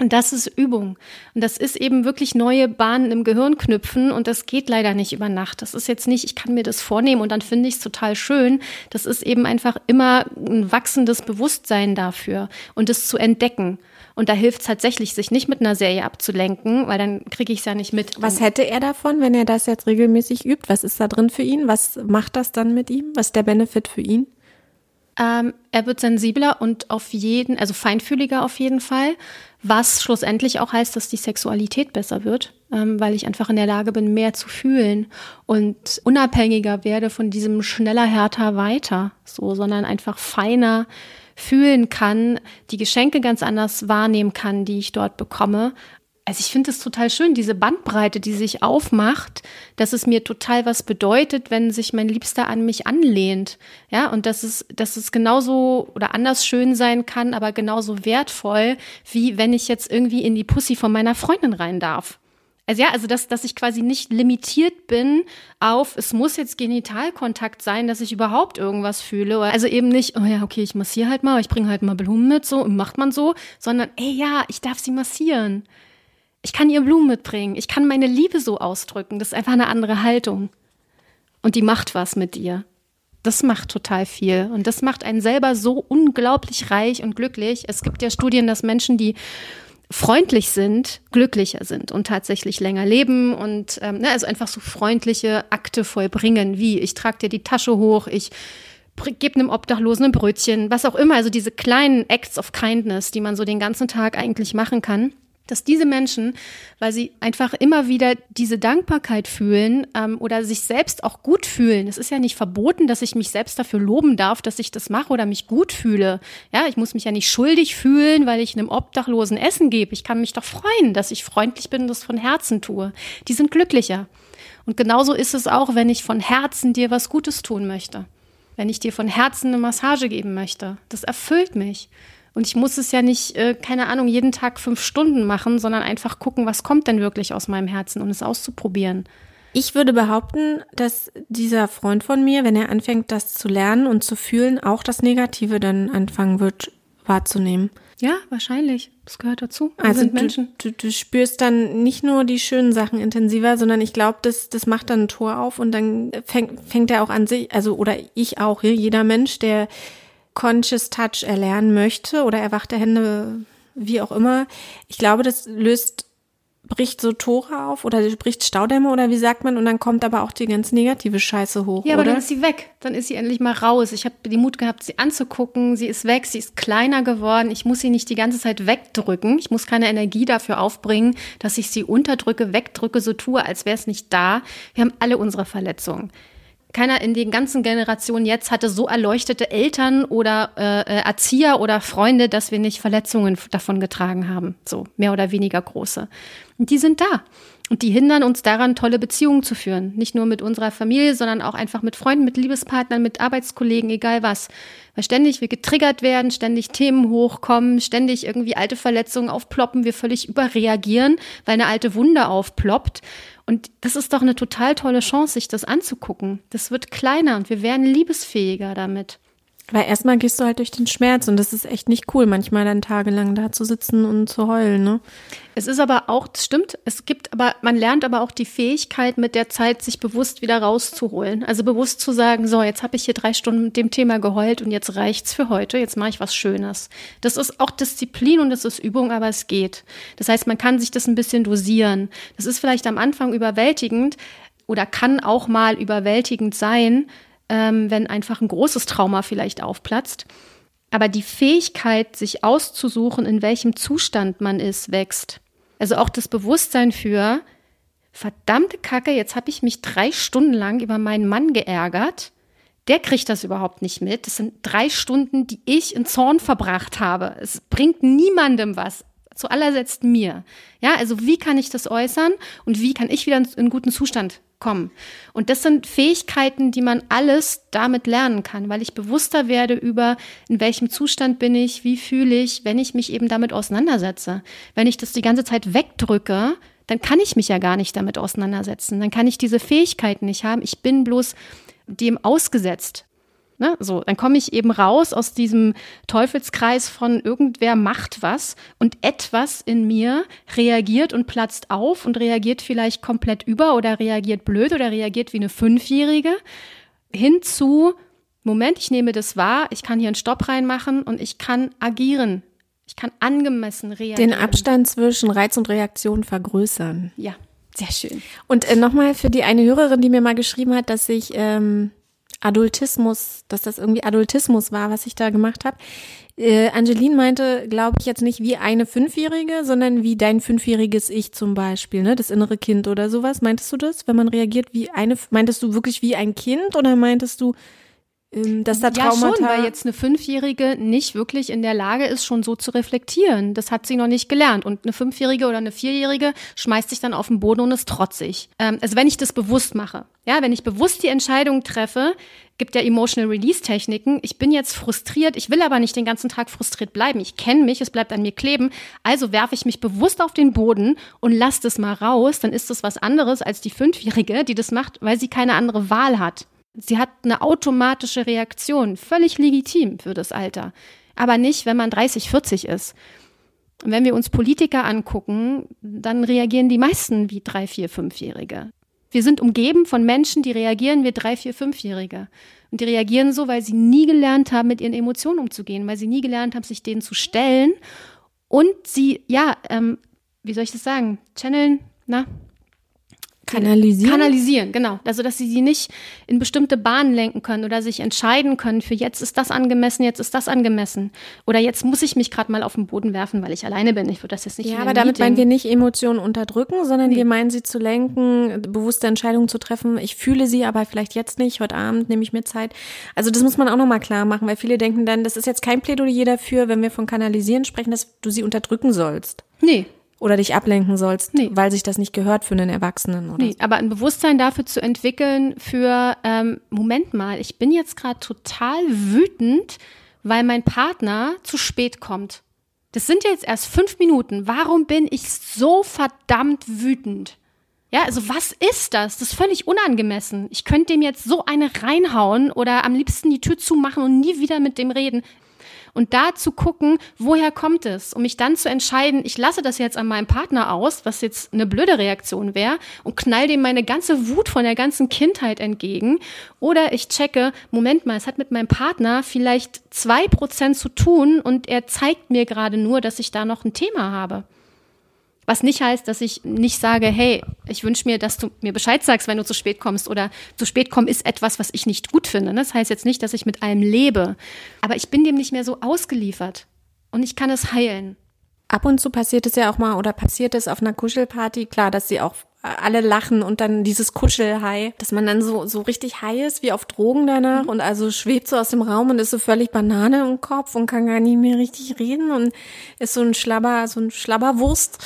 Und das ist Übung. Und das ist eben wirklich neue Bahnen im Gehirn knüpfen. Und das geht leider nicht über Nacht. Das ist jetzt nicht, ich kann mir das vornehmen und dann finde ich es total schön. Das ist eben einfach immer ein wachsendes Bewusstsein dafür und es zu entdecken. Und da hilft es tatsächlich, sich nicht mit einer Serie abzulenken, weil dann kriege ich es ja nicht mit. Was hätte er davon, wenn er das jetzt regelmäßig übt? Was ist da drin für ihn? Was macht das dann mit ihm? Was ist der Benefit für ihn? Ähm, er wird sensibler und auf jeden, also feinfühliger auf jeden Fall, was schlussendlich auch heißt, dass die Sexualität besser wird, ähm, weil ich einfach in der Lage bin, mehr zu fühlen und unabhängiger werde von diesem schneller, härter, weiter, so, sondern einfach feiner fühlen kann, die Geschenke ganz anders wahrnehmen kann, die ich dort bekomme, also ich finde es total schön, diese Bandbreite, die sich aufmacht, dass es mir total was bedeutet, wenn sich mein Liebster an mich anlehnt. Ja, und dass es, dass es genauso oder anders schön sein kann, aber genauso wertvoll, wie wenn ich jetzt irgendwie in die Pussy von meiner Freundin rein darf. Also ja, also dass, dass ich quasi nicht limitiert bin auf, es muss jetzt Genitalkontakt sein, dass ich überhaupt irgendwas fühle. Also eben nicht, oh ja, okay, ich massiere halt mal, ich bringe halt mal Blumen mit, so, macht man so, sondern, ey ja, ich darf sie massieren. Ich kann ihr Blumen mitbringen. Ich kann meine Liebe so ausdrücken. Das ist einfach eine andere Haltung. Und die macht was mit dir. Das macht total viel. Und das macht einen selber so unglaublich reich und glücklich. Es gibt ja Studien, dass Menschen, die freundlich sind, glücklicher sind und tatsächlich länger leben und ähm, ne, also einfach so freundliche Akte vollbringen, wie ich trage dir die Tasche hoch, ich gebe einem Obdachlosen ein Brötchen, was auch immer, also diese kleinen Acts of Kindness, die man so den ganzen Tag eigentlich machen kann dass diese Menschen, weil sie einfach immer wieder diese Dankbarkeit fühlen ähm, oder sich selbst auch gut fühlen. Es ist ja nicht verboten, dass ich mich selbst dafür loben darf, dass ich das mache oder mich gut fühle. Ja, ich muss mich ja nicht schuldig fühlen, weil ich einem Obdachlosen Essen gebe. Ich kann mich doch freuen, dass ich freundlich bin und das von Herzen tue. Die sind glücklicher. Und genauso ist es auch, wenn ich von Herzen dir was Gutes tun möchte. Wenn ich dir von Herzen eine Massage geben möchte. Das erfüllt mich. Und ich muss es ja nicht, äh, keine Ahnung, jeden Tag fünf Stunden machen, sondern einfach gucken, was kommt denn wirklich aus meinem Herzen und um es auszuprobieren. Ich würde behaupten, dass dieser Freund von mir, wenn er anfängt, das zu lernen und zu fühlen, auch das Negative dann anfangen wird wahrzunehmen. Ja, wahrscheinlich. Das gehört dazu. Wir also du, du, du spürst dann nicht nur die schönen Sachen intensiver, sondern ich glaube, das, das macht dann ein Tor auf und dann fängt, fängt er auch an sich, also oder ich auch, jeder Mensch, der Conscious Touch erlernen möchte oder erwachte Hände, wie auch immer, ich glaube, das löst, bricht so Tore auf oder bricht Staudämme oder wie sagt man und dann kommt aber auch die ganz negative Scheiße hoch. Ja, aber oder? dann ist sie weg. Dann ist sie endlich mal raus. Ich habe die Mut gehabt, sie anzugucken. Sie ist weg, sie ist kleiner geworden. Ich muss sie nicht die ganze Zeit wegdrücken. Ich muss keine Energie dafür aufbringen, dass ich sie unterdrücke, wegdrücke, so tue, als wäre es nicht da. Wir haben alle unsere Verletzungen keiner in den ganzen Generationen jetzt hatte so erleuchtete Eltern oder äh, äh, Erzieher oder Freunde, dass wir nicht Verletzungen davon getragen haben. So mehr oder weniger große. Und die sind da. Und die hindern uns daran, tolle Beziehungen zu führen. Nicht nur mit unserer Familie, sondern auch einfach mit Freunden, mit Liebespartnern, mit Arbeitskollegen, egal was. Weil ständig wir getriggert werden, ständig Themen hochkommen, ständig irgendwie alte Verletzungen aufploppen, wir völlig überreagieren, weil eine alte Wunde aufploppt. Und das ist doch eine total tolle Chance, sich das anzugucken. Das wird kleiner und wir werden liebesfähiger damit. Weil erstmal gehst du halt durch den Schmerz und das ist echt nicht cool, manchmal dann tagelang da zu sitzen und zu heulen, ne? Es ist aber auch, stimmt, es gibt aber, man lernt aber auch die Fähigkeit mit der Zeit, sich bewusst wieder rauszuholen. Also bewusst zu sagen, so, jetzt habe ich hier drei Stunden mit dem Thema geheult und jetzt reicht's für heute, jetzt mache ich was Schönes. Das ist auch Disziplin und das ist Übung, aber es geht. Das heißt, man kann sich das ein bisschen dosieren. Das ist vielleicht am Anfang überwältigend oder kann auch mal überwältigend sein, ähm, wenn einfach ein großes Trauma vielleicht aufplatzt. Aber die Fähigkeit, sich auszusuchen, in welchem Zustand man ist, wächst. Also auch das Bewusstsein für, verdammte Kacke, jetzt habe ich mich drei Stunden lang über meinen Mann geärgert. Der kriegt das überhaupt nicht mit. Das sind drei Stunden, die ich in Zorn verbracht habe. Es bringt niemandem was. Zuallersetzt mir. Ja, also wie kann ich das äußern und wie kann ich wieder in einen guten Zustand kommen. Und das sind Fähigkeiten, die man alles damit lernen kann, weil ich bewusster werde über, in welchem Zustand bin ich, wie fühle ich, wenn ich mich eben damit auseinandersetze. Wenn ich das die ganze Zeit wegdrücke, dann kann ich mich ja gar nicht damit auseinandersetzen. Dann kann ich diese Fähigkeiten nicht haben. Ich bin bloß dem ausgesetzt. Ne? So, dann komme ich eben raus aus diesem Teufelskreis von irgendwer macht was und etwas in mir reagiert und platzt auf und reagiert vielleicht komplett über oder reagiert blöd oder reagiert wie eine Fünfjährige hinzu, Moment, ich nehme das wahr, ich kann hier einen Stopp reinmachen und ich kann agieren. Ich kann angemessen reagieren. Den Abstand zwischen Reiz und Reaktion vergrößern. Ja, sehr schön. Und äh, nochmal für die eine Hörerin, die mir mal geschrieben hat, dass ich ähm, Adultismus, dass das irgendwie Adultismus war, was ich da gemacht habe. Äh, Angeline meinte, glaube ich, jetzt nicht wie eine Fünfjährige, sondern wie dein fünfjähriges Ich zum Beispiel, ne? Das innere Kind oder sowas. Meintest du das, wenn man reagiert wie eine, meintest du wirklich wie ein Kind oder meintest du, dass da Traumata... Ja schon, weil jetzt eine Fünfjährige nicht wirklich in der Lage ist, schon so zu reflektieren. Das hat sie noch nicht gelernt. Und eine Fünfjährige oder eine Vierjährige schmeißt sich dann auf den Boden und ist trotzig. Ähm, also wenn ich das bewusst mache, ja, wenn ich bewusst die Entscheidung treffe, gibt ja Emotional Release Techniken. Ich bin jetzt frustriert, ich will aber nicht den ganzen Tag frustriert bleiben. Ich kenne mich, es bleibt an mir kleben. Also werfe ich mich bewusst auf den Boden und lasse das mal raus. Dann ist das was anderes als die Fünfjährige, die das macht, weil sie keine andere Wahl hat. Sie hat eine automatische Reaktion, völlig legitim für das Alter. Aber nicht, wenn man 30, 40 ist. Wenn wir uns Politiker angucken, dann reagieren die meisten wie drei, vier, fünfjährige. Wir sind umgeben von Menschen, die reagieren wie drei, vier, fünfjährige. Und die reagieren so, weil sie nie gelernt haben, mit ihren Emotionen umzugehen, weil sie nie gelernt haben, sich denen zu stellen. Und sie, ja, ähm, wie soll ich das sagen? Channeln, na, Kanalisieren? Kanalisieren, genau. Also, dass sie sie nicht in bestimmte Bahnen lenken können oder sich entscheiden können für jetzt ist das angemessen, jetzt ist das angemessen. Oder jetzt muss ich mich gerade mal auf den Boden werfen, weil ich alleine bin. Ich würde das jetzt nicht Ja, aber damit meinen wir nicht Emotionen unterdrücken, sondern nee. wir meinen sie zu lenken, bewusste Entscheidungen zu treffen. Ich fühle sie, aber vielleicht jetzt nicht. Heute Abend nehme ich mir Zeit. Also, das muss man auch nochmal klar machen, weil viele denken dann, das ist jetzt kein Plädoyer dafür, wenn wir von Kanalisieren sprechen, dass du sie unterdrücken sollst. Nee, oder dich ablenken sollst, nee. weil sich das nicht gehört für einen Erwachsenen. Oder nee, so. aber ein Bewusstsein dafür zu entwickeln für, ähm, Moment mal, ich bin jetzt gerade total wütend, weil mein Partner zu spät kommt. Das sind jetzt erst fünf Minuten. Warum bin ich so verdammt wütend? Ja, also was ist das? Das ist völlig unangemessen. Ich könnte dem jetzt so eine reinhauen oder am liebsten die Tür zumachen und nie wieder mit dem reden und da zu gucken, woher kommt es, um mich dann zu entscheiden, ich lasse das jetzt an meinem Partner aus, was jetzt eine blöde Reaktion wäre, und knall dem meine ganze Wut von der ganzen Kindheit entgegen. Oder ich checke, Moment mal, es hat mit meinem Partner vielleicht zwei Prozent zu tun und er zeigt mir gerade nur, dass ich da noch ein Thema habe. Was nicht heißt, dass ich nicht sage, hey, ich wünsche mir, dass du mir Bescheid sagst, wenn du zu spät kommst oder zu spät kommen ist etwas, was ich nicht gut finde. Das heißt jetzt nicht, dass ich mit allem lebe, aber ich bin dem nicht mehr so ausgeliefert und ich kann es heilen. Ab und zu passiert es ja auch mal oder passiert es auf einer Kuschelparty, klar, dass sie auch alle lachen und dann dieses Kuschelhai, dass man dann so, so richtig high ist, wie auf Drogen danach mhm. und also schwebt so aus dem Raum und ist so völlig Banane im Kopf und kann gar nicht mehr richtig reden und ist so ein Schlabber, so ein Schlabberwurst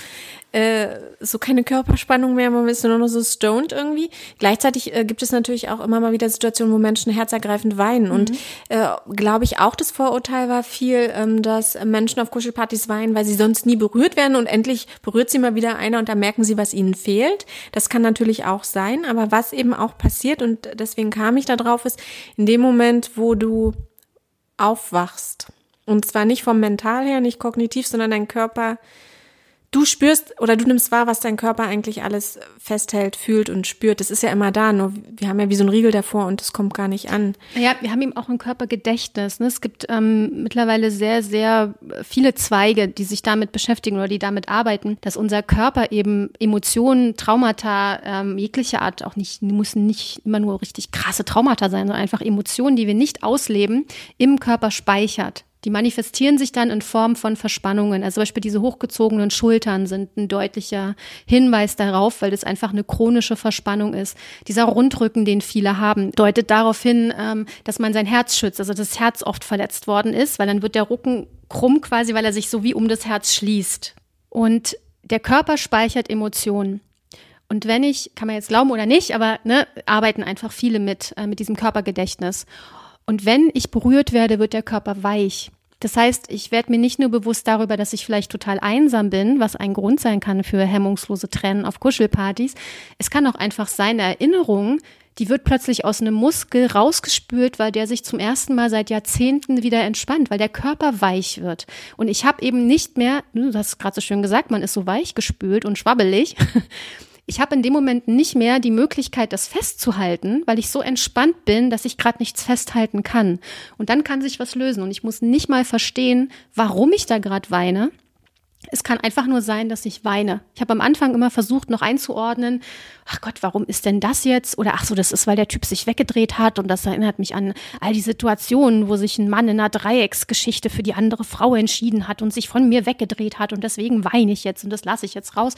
äh, so keine Körperspannung mehr, man ist nur noch so stoned irgendwie. Gleichzeitig äh, gibt es natürlich auch immer mal wieder Situationen, wo Menschen herzergreifend weinen. Mhm. Und äh, glaube ich auch, das Vorurteil war viel, ähm, dass Menschen auf Kuschelpartys weinen, weil sie sonst nie berührt werden und endlich berührt sie mal wieder einer und da merken sie, was ihnen fehlt. Das kann natürlich auch sein, aber was eben auch passiert und deswegen kam ich da drauf, ist in dem Moment, wo du aufwachst. Und zwar nicht vom Mental her, nicht kognitiv, sondern dein Körper du spürst oder du nimmst wahr, was dein Körper eigentlich alles festhält, fühlt und spürt. Das ist ja immer da, nur wir haben ja wie so ein Riegel davor und das kommt gar nicht an. Ja, wir haben eben auch ein Körpergedächtnis. Ne? Es gibt ähm, mittlerweile sehr, sehr viele Zweige, die sich damit beschäftigen oder die damit arbeiten, dass unser Körper eben Emotionen, Traumata, ähm, jeglicher Art, auch nicht, müssen nicht immer nur richtig krasse Traumata sein, sondern einfach Emotionen, die wir nicht ausleben, im Körper speichert. Die manifestieren sich dann in Form von Verspannungen. Also zum Beispiel diese hochgezogenen Schultern sind ein deutlicher Hinweis darauf, weil das einfach eine chronische Verspannung ist. Dieser Rundrücken, den viele haben, deutet darauf hin, ähm, dass man sein Herz schützt, also das Herz oft verletzt worden ist, weil dann wird der Rücken krumm quasi, weil er sich so wie um das Herz schließt. Und der Körper speichert Emotionen. Und wenn ich, kann man jetzt glauben oder nicht, aber ne, arbeiten einfach viele mit, äh, mit diesem Körpergedächtnis. Und wenn ich berührt werde, wird der Körper weich. Das heißt, ich werde mir nicht nur bewusst darüber, dass ich vielleicht total einsam bin, was ein Grund sein kann für hemmungslose Trennen auf Kuschelpartys. Es kann auch einfach sein, Erinnerung, die wird plötzlich aus einem Muskel rausgespült, weil der sich zum ersten Mal seit Jahrzehnten wieder entspannt, weil der Körper weich wird. Und ich habe eben nicht mehr, du hast gerade so schön gesagt, man ist so weich gespült und schwabbelig. <laughs> ich habe in dem Moment nicht mehr die Möglichkeit, das festzuhalten, weil ich so entspannt bin, dass ich gerade nichts festhalten kann. Und dann kann sich was lösen und ich muss nicht mal verstehen, warum ich da gerade weine. Es kann einfach nur sein, dass ich weine. Ich habe am Anfang immer versucht, noch einzuordnen, ach Gott, warum ist denn das jetzt? Oder ach so, das ist, weil der Typ sich weggedreht hat und das erinnert mich an all die Situationen, wo sich ein Mann in einer Dreiecksgeschichte für die andere Frau entschieden hat und sich von mir weggedreht hat und deswegen weine ich jetzt und das lasse ich jetzt raus.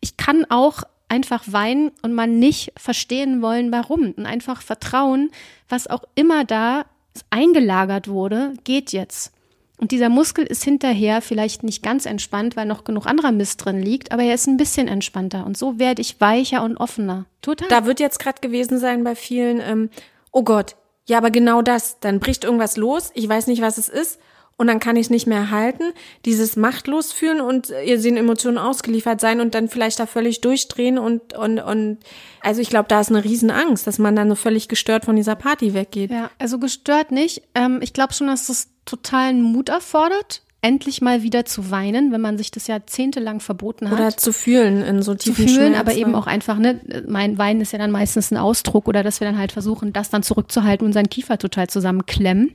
Ich kann auch einfach weinen und man nicht verstehen wollen, warum. Und einfach vertrauen, was auch immer da eingelagert wurde, geht jetzt. Und dieser Muskel ist hinterher vielleicht nicht ganz entspannt, weil noch genug anderer Mist drin liegt, aber er ist ein bisschen entspannter. Und so werde ich weicher und offener. Total. Da wird jetzt gerade gewesen sein bei vielen, ähm, oh Gott, Ja, aber genau das. Dann bricht irgendwas los, ich weiß nicht, was es ist und dann kann ich es nicht mehr halten. Dieses machtlos fühlen und ihr den Emotionen ausgeliefert sein und dann vielleicht da völlig durchdrehen und und und also ich glaube, da ist eine Riesenangst, dass man dann so völlig gestört von dieser Party weggeht. Ja, also gestört nicht. Ähm, ich glaube schon, dass das totalen Mut erfordert, endlich mal wieder zu weinen, wenn man sich das jahrzehntelang verboten hat. Oder zu fühlen in so tiefen zu fühlen, Schmerzen. aber eben auch einfach, ne, mein Weinen ist ja dann meistens ein Ausdruck oder dass wir dann halt versuchen, das dann zurückzuhalten und seinen Kiefer total zusammenklemmen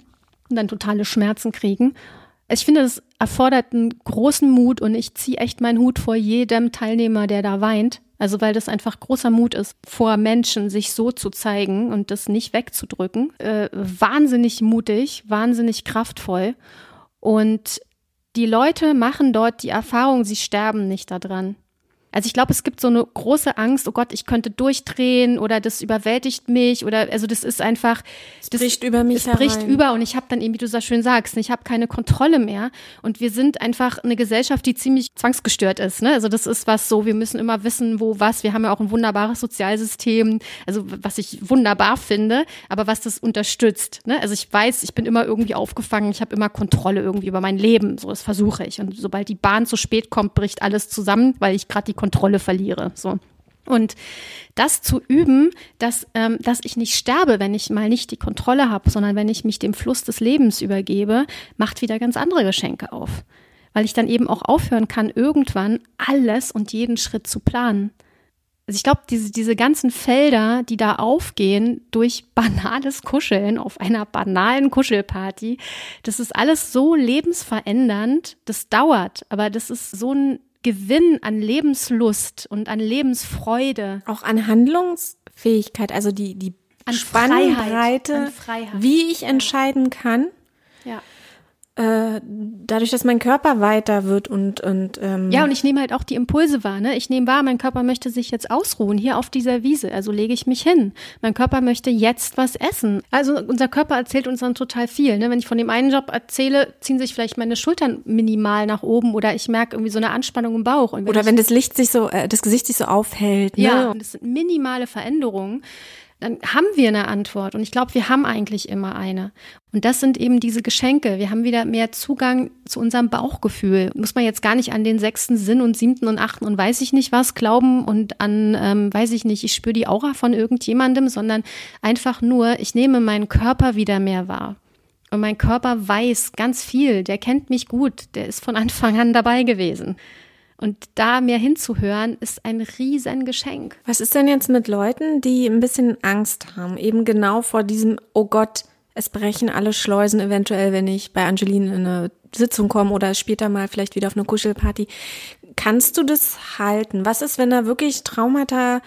und dann totale Schmerzen kriegen. Ich finde, das erfordert einen großen Mut und ich ziehe echt meinen Hut vor jedem Teilnehmer, der da weint. Also weil das einfach großer Mut ist, vor Menschen sich so zu zeigen und das nicht wegzudrücken. Äh, wahnsinnig mutig, wahnsinnig kraftvoll. Und die Leute machen dort die Erfahrung, sie sterben nicht daran. Also ich glaube, es gibt so eine große Angst, oh Gott, ich könnte durchdrehen oder das überwältigt mich oder also das ist einfach es das bricht über mich es bricht herein. über und ich habe dann eben, wie du so schön sagst, ich habe keine Kontrolle mehr und wir sind einfach eine Gesellschaft, die ziemlich zwangsgestört ist. Ne? Also das ist was so, wir müssen immer wissen, wo was. Wir haben ja auch ein wunderbares Sozialsystem, also was ich wunderbar finde, aber was das unterstützt. Ne? Also ich weiß, ich bin immer irgendwie aufgefangen, ich habe immer Kontrolle irgendwie über mein Leben, so das versuche ich und sobald die Bahn zu spät kommt, bricht alles zusammen, weil ich gerade die Kontrolle verliere. So. Und das zu üben, dass, ähm, dass ich nicht sterbe, wenn ich mal nicht die Kontrolle habe, sondern wenn ich mich dem Fluss des Lebens übergebe, macht wieder ganz andere Geschenke auf. Weil ich dann eben auch aufhören kann, irgendwann alles und jeden Schritt zu planen. Also ich glaube, diese, diese ganzen Felder, die da aufgehen durch <laughs> banales Kuscheln auf einer banalen Kuschelparty, das ist alles so lebensverändernd, das dauert, aber das ist so ein Gewinn an Lebenslust und an Lebensfreude. Auch an Handlungsfähigkeit, also die, die An Spannbreite, Freiheit, an Freiheit. wie ich entscheiden kann. Äh, dadurch, dass mein Körper weiter wird und, und ähm, Ja, und ich nehme halt auch die Impulse wahr. Ne? Ich nehme wahr, mein Körper möchte sich jetzt ausruhen hier auf dieser Wiese. Also lege ich mich hin. Mein Körper möchte jetzt was essen. Also unser Körper erzählt uns dann total viel. Ne? Wenn ich von dem einen Job erzähle, ziehen sich vielleicht meine Schultern minimal nach oben oder ich merke irgendwie so eine Anspannung im Bauch. Und oder wenn das Licht sich so, äh, das Gesicht sich so aufhält, ne? ja, und es sind minimale Veränderungen. Dann haben wir eine Antwort und ich glaube, wir haben eigentlich immer eine. Und das sind eben diese Geschenke. Wir haben wieder mehr Zugang zu unserem Bauchgefühl. Muss man jetzt gar nicht an den sechsten Sinn und siebten und achten und weiß ich nicht was glauben und an, ähm, weiß ich nicht, ich spüre die Aura von irgendjemandem, sondern einfach nur, ich nehme meinen Körper wieder mehr wahr. Und mein Körper weiß ganz viel, der kennt mich gut, der ist von Anfang an dabei gewesen. Und da mehr hinzuhören, ist ein riesen Geschenk. Was ist denn jetzt mit Leuten, die ein bisschen Angst haben, eben genau vor diesem, oh Gott, es brechen alle Schleusen eventuell, wenn ich bei Angeline in eine Sitzung komme oder später mal vielleicht wieder auf eine Kuschelparty. Kannst du das halten? Was ist, wenn da wirklich Traumata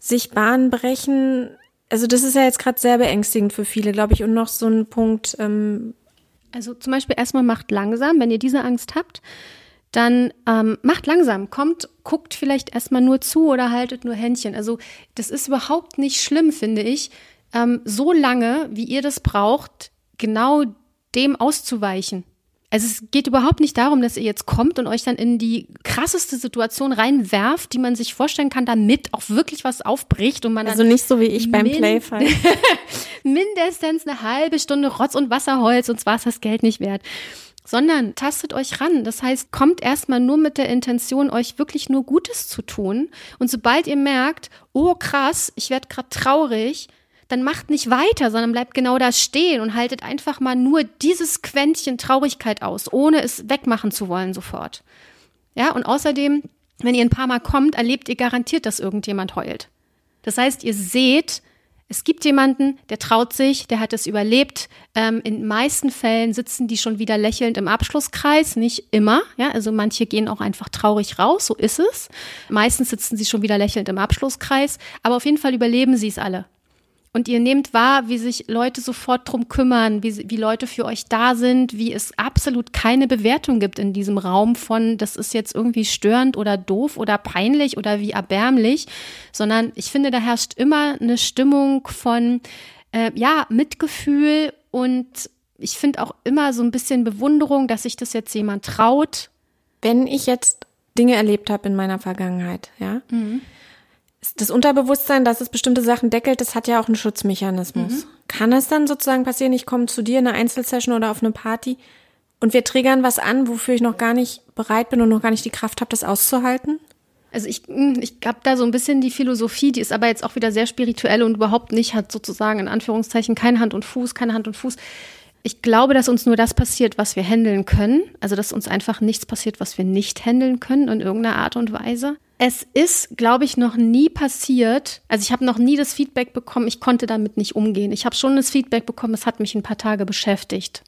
sich Bahn brechen? Also das ist ja jetzt gerade sehr beängstigend für viele, glaube ich. Und noch so ein Punkt, ähm, Also zum Beispiel erstmal macht langsam, wenn ihr diese Angst habt, dann ähm, macht langsam, kommt, guckt vielleicht erstmal nur zu oder haltet nur Händchen. Also das ist überhaupt nicht schlimm, finde ich, ähm, so lange, wie ihr das braucht, genau dem auszuweichen. Also es geht überhaupt nicht darum, dass ihr jetzt kommt und euch dann in die krasseste Situation reinwerft, die man sich vorstellen kann, damit auch wirklich was aufbricht und man also nicht so wie ich beim Playfight. <laughs> mindestens eine halbe Stunde Rotz und Wasserholz, sonst war es das Geld nicht wert. Sondern tastet euch ran. Das heißt, kommt erstmal nur mit der Intention, euch wirklich nur Gutes zu tun. Und sobald ihr merkt, oh krass, ich werde gerade traurig, dann macht nicht weiter, sondern bleibt genau da stehen und haltet einfach mal nur dieses Quäntchen Traurigkeit aus, ohne es wegmachen zu wollen sofort. Ja, und außerdem, wenn ihr ein paar Mal kommt, erlebt ihr garantiert, dass irgendjemand heult. Das heißt, ihr seht, es gibt jemanden, der traut sich, der hat es überlebt. Ähm, in meisten Fällen sitzen die schon wieder lächelnd im Abschlusskreis, nicht immer. Ja, also manche gehen auch einfach traurig raus, so ist es. Meistens sitzen sie schon wieder lächelnd im Abschlusskreis, aber auf jeden Fall überleben sie es alle. Und ihr nehmt wahr, wie sich Leute sofort drum kümmern, wie, wie Leute für euch da sind, wie es absolut keine Bewertung gibt in diesem Raum von, das ist jetzt irgendwie störend oder doof oder peinlich oder wie erbärmlich, sondern ich finde, da herrscht immer eine Stimmung von, äh, ja, Mitgefühl und ich finde auch immer so ein bisschen Bewunderung, dass sich das jetzt jemand traut. Wenn ich jetzt Dinge erlebt habe in meiner Vergangenheit, ja, Das Unterbewusstsein, dass es bestimmte Sachen deckelt, das hat ja auch einen Schutzmechanismus. Mhm. Kann es dann sozusagen passieren, ich komme zu dir in eine Einzelsession oder auf eine Party und wir triggern was an, wofür ich noch gar nicht bereit bin und noch gar nicht die Kraft habe, das auszuhalten? Also ich, hm, ich habe da so ein bisschen die Philosophie, die ist aber jetzt auch wieder sehr spirituell und überhaupt nicht, hat sozusagen in Anführungszeichen kein Hand und Fuß, keine Hand und Fuß. Ich glaube, dass uns nur das passiert, was wir handeln können. Also dass uns einfach nichts passiert, was wir nicht handeln können in irgendeiner Art und Weise. Es ist, glaube ich, noch nie passiert. Also ich habe noch nie das Feedback bekommen, ich konnte damit nicht umgehen. Ich habe schon das Feedback bekommen, es hat mich ein paar Tage beschäftigt.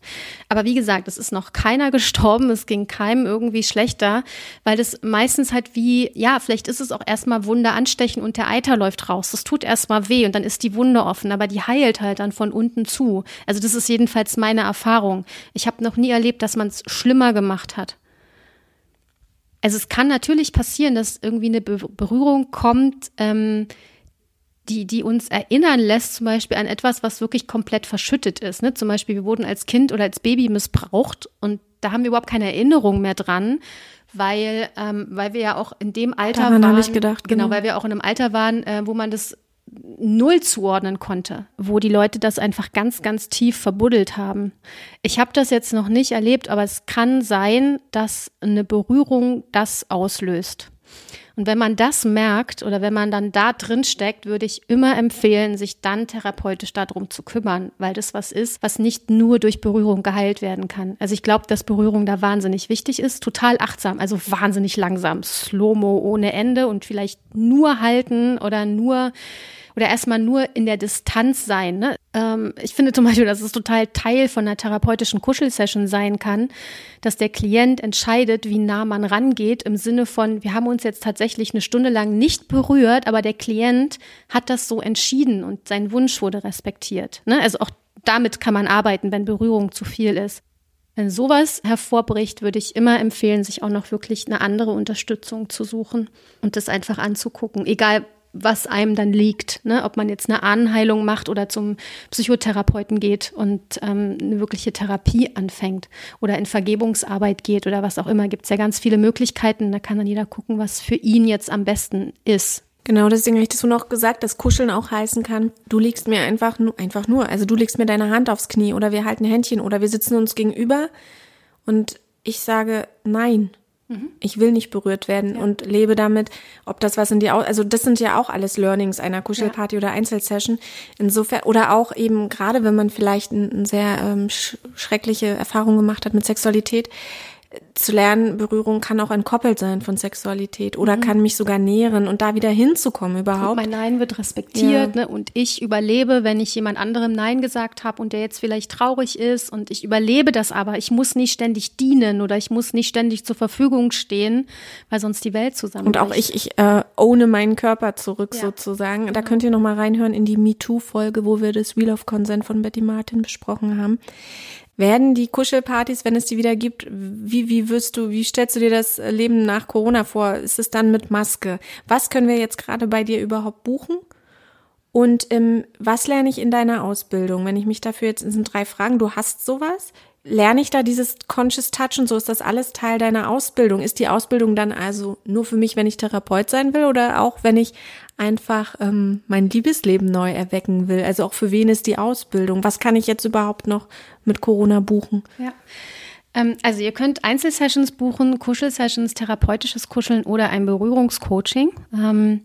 Aber wie gesagt, es ist noch keiner <laughs> gestorben, es ging keinem irgendwie schlechter, weil das meistens halt wie, ja, vielleicht ist es auch erstmal Wunde anstechen und der Eiter läuft raus. Das tut erstmal weh und dann ist die Wunde offen, aber die heilt halt dann von unten zu. Also das ist jedenfalls meine Erfahrung. Ich habe noch nie erlebt, dass man es schlimmer gemacht hat. Also es kann natürlich passieren, dass irgendwie eine Berührung kommt, ähm, die, die uns erinnern lässt, zum Beispiel an etwas, was wirklich komplett verschüttet ist. Ne? Zum Beispiel, wir wurden als Kind oder als Baby missbraucht und da haben wir überhaupt keine Erinnerung mehr dran, weil, ähm, weil wir ja auch in dem Alter Daran waren. Ich gedacht, genau. genau, weil wir auch in einem Alter waren, äh, wo man das null zuordnen konnte, wo die Leute das einfach ganz, ganz tief verbuddelt haben. Ich habe das jetzt noch nicht erlebt, aber es kann sein, dass eine Berührung das auslöst. Und wenn man das merkt oder wenn man dann da drin steckt, würde ich immer empfehlen, sich dann therapeutisch darum zu kümmern, weil das was ist, was nicht nur durch Berührung geheilt werden kann. Also ich glaube, dass Berührung da wahnsinnig wichtig ist, total achtsam, also wahnsinnig langsam, Slow-Mo ohne Ende und vielleicht nur halten oder nur oder erstmal nur in der Distanz sein. Ne? Ähm, ich finde zum Beispiel, dass es total Teil von einer therapeutischen Kuschelsession sein kann, dass der Klient entscheidet, wie nah man rangeht, im Sinne von, wir haben uns jetzt tatsächlich eine Stunde lang nicht berührt, aber der Klient hat das so entschieden und sein Wunsch wurde respektiert. Ne? Also auch damit kann man arbeiten, wenn Berührung zu viel ist. Wenn sowas hervorbricht, würde ich immer empfehlen, sich auch noch wirklich eine andere Unterstützung zu suchen und das einfach anzugucken. Egal, was einem dann liegt. Ne? Ob man jetzt eine Ahnenheilung macht oder zum Psychotherapeuten geht und ähm, eine wirkliche Therapie anfängt oder in Vergebungsarbeit geht oder was auch immer. Gibt es ja ganz viele Möglichkeiten. Da kann dann jeder gucken, was für ihn jetzt am besten ist. Genau, deswegen habe ich das so noch gesagt, dass Kuscheln auch heißen kann, du legst mir einfach nur, einfach nur, also du legst mir deine Hand aufs Knie oder wir halten Händchen oder wir sitzen uns gegenüber und ich sage nein Mhm. Ich will nicht berührt werden ja. und lebe damit, ob das was in dir, also das sind ja auch alles Learnings einer Kuschelparty ja. oder Einzelsession. Insofern, oder auch eben gerade, wenn man vielleicht eine sehr ähm, schreckliche Erfahrung gemacht hat mit Sexualität, zu lernen, Berührung kann auch entkoppelt sein von Sexualität oder mhm. kann mich sogar nähren und da wieder hinzukommen überhaupt. Und mein Nein wird respektiert ja. ne? und ich überlebe, wenn ich jemand anderem Nein gesagt habe und der jetzt vielleicht traurig ist und ich überlebe das aber. Ich muss nicht ständig dienen oder ich muss nicht ständig zur Verfügung stehen, weil sonst die Welt zusammenbricht. Und auch ich, ich äh, ohne meinen Körper zurück ja. sozusagen. Da genau. könnt ihr noch mal reinhören in die MeToo-Folge, wo wir das Wheel of Consent von Betty Martin besprochen haben. Werden die Kuschelpartys, wenn es die wieder gibt, wie, wie wirst du, wie stellst du dir das Leben nach Corona vor? Ist es dann mit Maske? Was können wir jetzt gerade bei dir überhaupt buchen? Und ähm, was lerne ich in deiner Ausbildung? Wenn ich mich dafür jetzt, es sind drei Fragen, du hast sowas, lerne ich da dieses Conscious Touch und so? Ist das alles Teil deiner Ausbildung? Ist die Ausbildung dann also nur für mich, wenn ich Therapeut sein will oder auch, wenn ich einfach ähm, mein Liebesleben neu erwecken will? Also auch für wen ist die Ausbildung? Was kann ich jetzt überhaupt noch mit Corona buchen? Ja. Ähm, also ihr könnt Einzelsessions buchen, Kuschelsessions, therapeutisches Kuscheln oder ein Berührungscoaching. Ähm,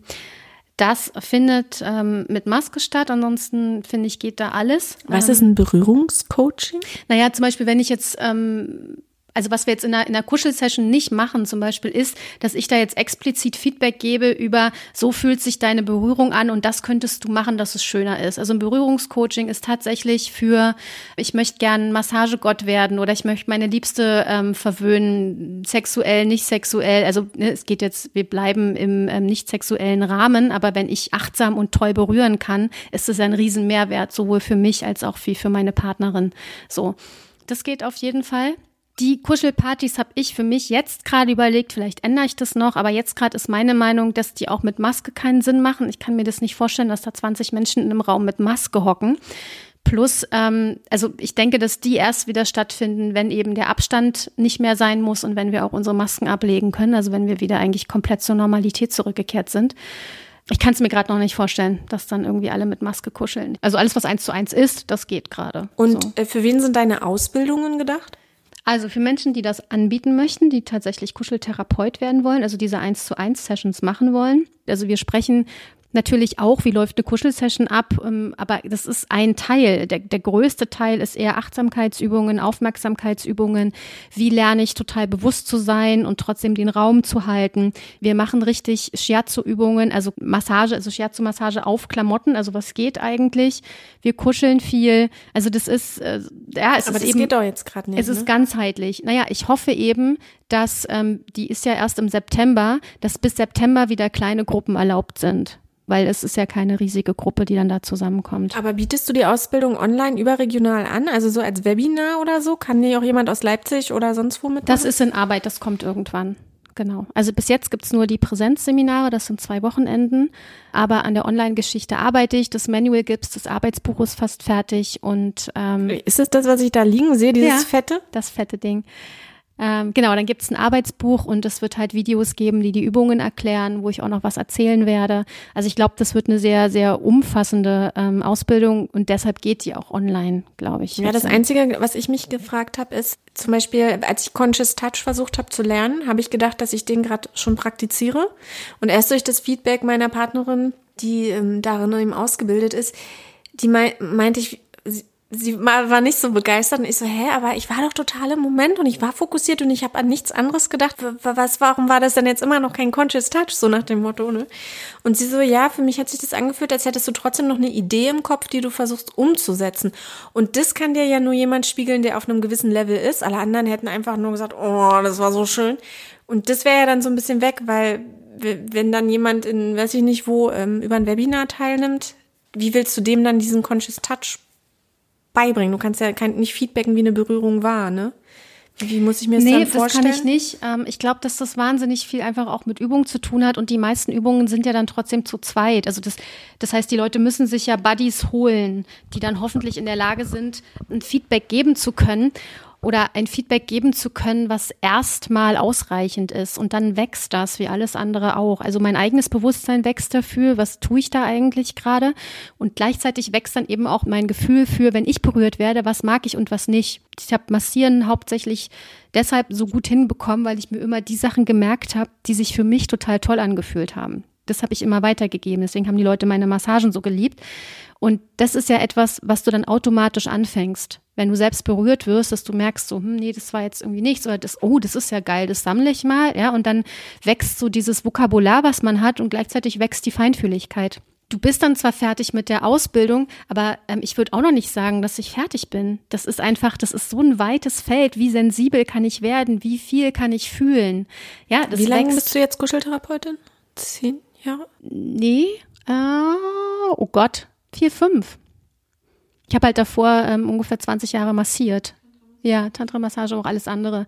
das findet ähm, mit Maske statt. Ansonsten finde ich, geht da alles. Was ist ein Berührungscoaching? Naja, zum Beispiel, wenn ich jetzt ähm, also was wir jetzt in der, in der Kuschelsession nicht machen zum Beispiel ist, dass ich da jetzt explizit Feedback gebe über, so fühlt sich deine Berührung an und das könntest du machen, dass es schöner ist. Also ein Berührungscoaching ist tatsächlich für, ich möchte gern Massagegott werden oder ich möchte meine Liebste ähm, verwöhnen, sexuell, nicht sexuell. Also ne, es geht jetzt, wir bleiben im ähm, nicht sexuellen Rahmen, aber wenn ich achtsam und toll berühren kann, ist es ein riesen Mehrwert, sowohl für mich als auch für, für meine Partnerin. So. Das geht auf jeden Fall die Kuschelpartys habe ich für mich jetzt gerade überlegt, vielleicht ändere ich das noch, aber jetzt gerade ist meine Meinung, dass die auch mit Maske keinen Sinn machen. Ich kann mir das nicht vorstellen, dass da 20 Menschen in einem Raum mit Maske hocken. Plus, ähm, also ich denke, dass die erst wieder stattfinden, wenn eben der Abstand nicht mehr sein muss und wenn wir auch unsere Masken ablegen können, also wenn wir wieder eigentlich komplett zur Normalität zurückgekehrt sind. Ich kann es mir gerade noch nicht vorstellen, dass dann irgendwie alle mit Maske kuscheln. Also alles, was eins zu eins ist, das geht gerade. Und so. äh, für wen sind deine Ausbildungen gedacht? Also für Menschen, die das anbieten möchten, die tatsächlich Kuscheltherapeut werden wollen, also diese eins zu eins Sessions machen wollen. Also wir sprechen natürlich auch, wie läuft eine Kuschelsession ab, ähm, aber das ist ein Teil. Der, der größte Teil ist eher Achtsamkeitsübungen, Aufmerksamkeitsübungen. Wie lerne ich total bewusst zu sein und trotzdem den Raum zu halten? Wir machen richtig Shiatsu-Übungen, also Massage, also Shiatsu-Massage auf Klamotten, also was geht eigentlich? Wir kuscheln viel. Also das ist, äh, ja, es Aber ist das eben, geht doch jetzt gerade nicht. es ist ne? ganzheitlich. Naja, ich hoffe eben, dass ähm, die ist ja erst im September, dass bis September wieder kleine Gruppen erlaubt sind. Weil es ist ja keine riesige Gruppe, die dann da zusammenkommt. Aber bietest du die Ausbildung online überregional an? Also so als Webinar oder so? Kann dir auch jemand aus Leipzig oder sonst wo mitmachen? Das ist in Arbeit, das kommt irgendwann. Genau. Also bis jetzt gibt's nur die Präsenzseminare, das sind zwei Wochenenden. Aber an der Online-Geschichte arbeite ich. Das Manual gibt's, das Arbeitsbuch ist fast fertig und ähm, Ist es das, was ich da liegen sehe, dieses Ja. fette? das fette Ding. Ähm, genau, dann gibt's ein Arbeitsbuch und es wird halt Videos geben, die die Übungen erklären, wo ich auch noch was erzählen werde. Also ich glaube, das wird eine sehr, sehr umfassende ähm, Ausbildung und deshalb geht die auch online, glaube ich. Ja, das Einzige, was ich mich gefragt habe, ist zum Beispiel, als ich Conscious Touch versucht habe zu lernen, habe ich gedacht, dass ich den gerade schon praktiziere. Und erst durch das Feedback meiner Partnerin, die ähm, darin eben ausgebildet ist, die mei meinte ich, sie, war nicht so begeistert und ich so, hä, aber ich war doch total im Moment und ich war fokussiert und ich habe an nichts anderes gedacht. Was, warum war das denn jetzt immer noch kein Conscious Touch, so nach dem Motto, ne? Und sie so, ja, für mich hat sich das angefühlt, als hättest du trotzdem noch eine Idee im Kopf, die du versuchst umzusetzen. Und das kann dir ja nur jemand spiegeln, der auf einem gewissen Level ist. Alle anderen hätten einfach nur gesagt, oh, das war so schön. Und das wäre ja dann so ein bisschen weg, weil wenn dann jemand in, weiß ich nicht wo, ähm, über ein Webinar teilnimmt, wie willst du dem dann diesen Conscious Touch beibringen? Du kannst ja kein, nicht feedbacken, wie eine Berührung war, ne? Wie, muss ich mir das Nee, dann das vorstellen? kann ich nicht. Ähm, ich glaube, dass das wahnsinnig viel einfach auch mit Übung zu tun hat und die meisten Übungen sind ja dann trotzdem zu zweit. Also das, das heißt, die Leute müssen sich ja Buddies holen, die dann hoffentlich in der Lage sind, ein Feedback geben zu können oder ein Feedback geben zu können, was erstmal ausreichend ist und dann wächst das wie alles andere auch. Also mein eigenes Bewusstsein wächst dafür, was tue ich da eigentlich gerade und gleichzeitig wächst dann eben auch mein Gefühl für, wenn ich berührt werde, was mag ich und was nicht. Ich habe Massieren hauptsächlich deshalb so gut hinbekommen, weil ich mir immer die Sachen gemerkt habe, die sich für mich total toll angefühlt haben. Das habe ich immer weitergegeben. Deswegen haben die Leute meine Massagen so geliebt. Und das ist ja etwas, was du dann automatisch anfängst. Wenn du selbst berührt wirst, dass du merkst, so, hm, nee, das war jetzt irgendwie nichts, oder das, oh, das ist ja geil, das sammle ich mal, ja, und dann wächst so dieses Vokabular, was man hat, und gleichzeitig wächst die Feinfühligkeit. Du bist dann zwar fertig mit der Ausbildung, aber ähm, ich würde auch noch nicht sagen, dass ich fertig bin. Das ist einfach, das ist so ein weites Feld. Wie sensibel kann ich werden? Wie viel kann ich fühlen? Ja, das Wie lange wächst. bist du jetzt Kuscheltherapeutin? Zehn Jahre? Nee, äh, oh Gott, vier, fünf. Ich habe halt davor ähm, ungefähr 20 Jahre massiert. Ja, Tantra-Massage, auch alles andere.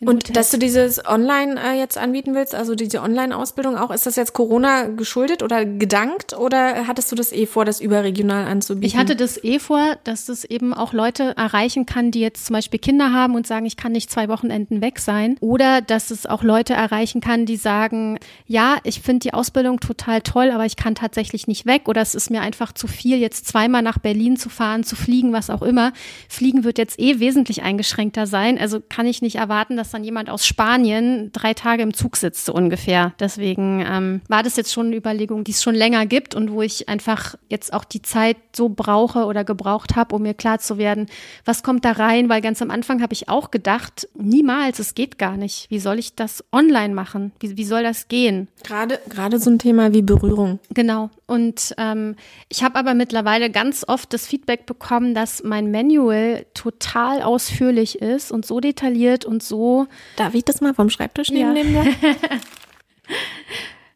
Und Hotels. dass du dieses Online äh, jetzt anbieten willst, also diese Online-Ausbildung auch, ist das jetzt Corona geschuldet oder gedankt oder hattest du das eh vor, das überregional anzubieten? Ich hatte das eh vor, dass das eben auch Leute erreichen kann, die jetzt zum Beispiel Kinder haben und sagen, ich kann nicht zwei Wochenenden weg sein. Oder dass es auch Leute erreichen kann, die sagen, ja, ich finde die Ausbildung total toll, aber ich kann tatsächlich nicht weg. Oder es ist mir einfach zu viel, jetzt zweimal nach Berlin zu fahren, zu fliegen, was auch immer. Fliegen wird jetzt eh wesentlich eingeschränkter sein. Also kann ich nicht erwarten, dass dann jemand aus Spanien drei Tage im Zug sitzt, so ungefähr. Deswegen ähm, war das jetzt schon eine Überlegung, die es schon länger gibt und wo ich einfach jetzt auch die Zeit so brauche oder gebraucht habe, um mir klar zu werden, was kommt da rein, weil ganz am Anfang habe ich auch gedacht, niemals, es geht gar nicht. Wie soll ich das online machen? Wie, wie soll das gehen? gerade gerade so ein Thema wie Berührung. Genau. Und ähm, ich habe aber mittlerweile ganz oft das Feedback bekommen, dass mein Manual total ausführlich ist und so detailliert und so Darf ich das mal vom Schreibtisch nehmen? Ja. <laughs>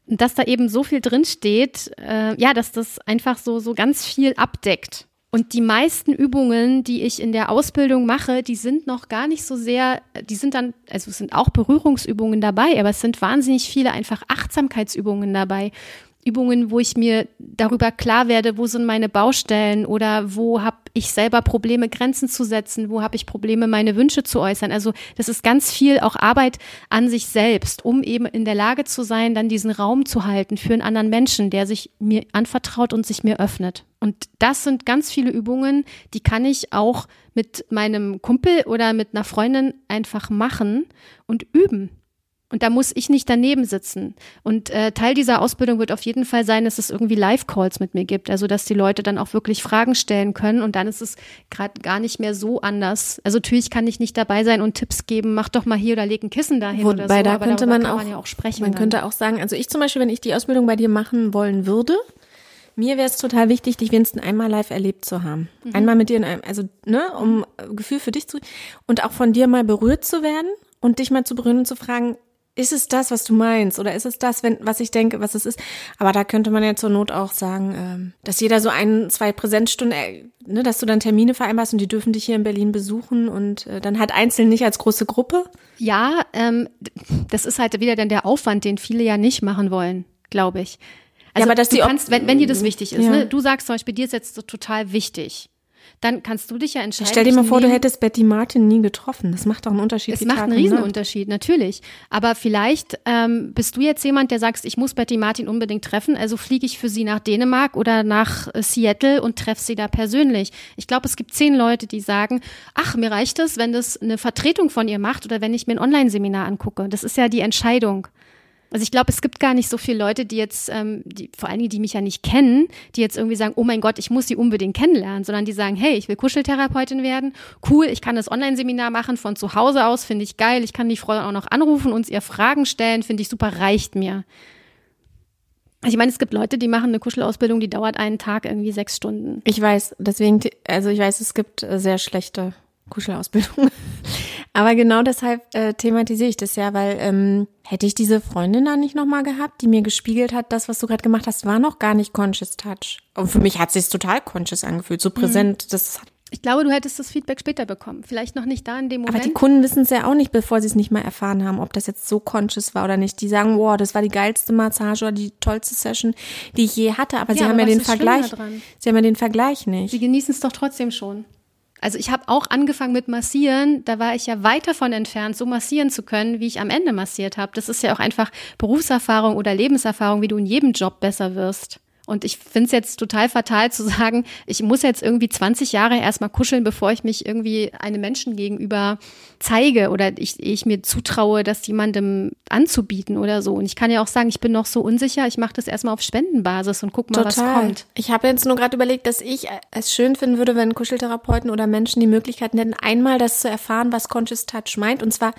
dass da eben so viel drin steht, äh, ja, dass das einfach so, so ganz viel abdeckt. Und die meisten Übungen, die ich in der Ausbildung mache, die sind noch gar nicht so sehr, die sind dann, also es sind auch Berührungsübungen dabei, aber es sind wahnsinnig viele einfach Achtsamkeitsübungen dabei. Übungen, wo ich mir darüber klar werde, wo sind meine Baustellen oder wo habe ich selber Probleme, Grenzen zu setzen, wo habe ich Probleme, meine Wünsche zu äußern. Also das ist ganz viel auch Arbeit an sich selbst, um eben in der Lage zu sein, dann diesen Raum zu halten für einen anderen Menschen, der sich mir anvertraut und sich mir öffnet. Und das sind ganz viele Übungen, die kann ich auch mit meinem Kumpel oder mit einer Freundin einfach machen und üben. Und da muss ich nicht daneben sitzen. Und äh, Teil dieser Ausbildung wird auf jeden Fall sein, dass es irgendwie Live-Calls mit mir gibt. Also dass die Leute dann auch wirklich Fragen stellen können. Und dann ist es gerade gar nicht mehr so anders. Also natürlich kann ich nicht dabei sein und Tipps geben, mach doch mal hier oder leg ein Kissen dahin Wobei, oder so. da könnte man auch, man ja auch sprechen. Man dann. könnte auch sagen, also ich zum Beispiel, wenn ich die Ausbildung bei dir machen wollen würde, mir wäre es total wichtig, dich wenigstens einmal live erlebt zu haben. Mhm. Einmal mit dir in einem, also, ne, um Gefühl für dich zu, und auch von dir mal berührt zu werden und dich mal zu berühren und zu fragen, ist es das, was du meinst? Oder ist es das, wenn, was ich denke, was es ist? Aber da könnte man ja zur Not auch sagen, ähm, dass jeder so ein, zwei Präsenzstunden, äh, ne, dass du dann Termine vereinbarst und die dürfen dich hier in Berlin besuchen und äh, dann halt einzeln nicht als große Gruppe. Ja, ähm, das ist halt wieder dann der Aufwand, den viele ja nicht machen wollen, glaube ich. Also ja, aber dass du die kannst, wenn, wenn dir das wichtig ist, Ja. ne? du sagst zum Beispiel, dir ist jetzt so total wichtig, dann kannst du dich ja entscheiden. Stell dir mal vor, du hättest Betty Martin nie getroffen. Das macht doch einen Unterschied. Es macht Tag einen. Riesenunterschied, natürlich. Aber vielleicht ähm, bist du jetzt jemand, der sagst, ich muss Betty Martin unbedingt treffen, also fliege ich für sie nach Dänemark oder nach äh, Seattle und treffe sie da persönlich. Ich glaube, es gibt zehn Leute, die sagen, ach, mir reicht es, wenn das eine Vertretung von ihr macht oder wenn ich mir ein Online-Seminar angucke. Das ist ja die Entscheidung. Also ich glaube, es gibt gar nicht so viele Leute, die jetzt, ähm, die, vor allen Dingen, die mich ja nicht kennen, die jetzt irgendwie sagen, oh mein Gott, ich muss sie unbedingt kennenlernen, sondern die sagen, hey, ich will Kuscheltherapeutin werden, cool, ich kann das Online-Seminar machen von zu Hause aus, finde ich geil, ich kann die Frau auch noch anrufen und ihr Fragen stellen, finde ich super, reicht mir. Also ich meine, es gibt Leute, die machen eine Kuschelausbildung, die dauert einen Tag irgendwie sechs Stunden. Ich weiß, deswegen, also ich weiß, es gibt äh, sehr schlechte Kuschelausbildungen. Aber genau deshalb äh, thematisiere ich das ja, weil ähm, hätte ich diese Freundin da nicht nochmal gehabt, die mir gespiegelt hat, das, was du gerade gemacht hast, war noch gar nicht Conscious Touch. Und für mich hat sich total conscious angefühlt, so präsent. Das hat, Ich glaube, du hättest das Feedback später bekommen. Vielleicht noch nicht da in dem Moment. aber die Kunden wissen es ja auch nicht, bevor sie es nicht mal erfahren haben, ob das jetzt so conscious war oder nicht. Die sagen, wow, das war die geilste Massage oder die tollste Session, die ich je hatte. Aber sie Ja, haben aber ja was den Vergleich. Sie haben ja den Vergleich nicht. Sie genießen es doch trotzdem schon. Also ich habe auch angefangen mit Massieren, da war ich ja weit davon entfernt, so massieren zu können, wie ich am Ende massiert habe. Das ist ja auch einfach Berufserfahrung oder Lebenserfahrung, wie du in jedem Job besser wirst. Und ich finde es jetzt total fatal zu sagen, ich muss jetzt irgendwie 20 Jahre erstmal kuscheln, bevor ich mich irgendwie einem Menschen gegenüber zeige oder ich, ich mir zutraue, das jemandem anzubieten oder so. Und ich kann ja auch sagen, ich bin noch so unsicher, ich mache das erstmal auf Spendenbasis und guck mal, was kommt. Ich habe jetzt nur gerade überlegt, dass ich es schön finden würde, wenn Kuscheltherapeuten oder Menschen die Möglichkeit hätten, einmal das zu erfahren, was Conscious Touch meint. Und zwar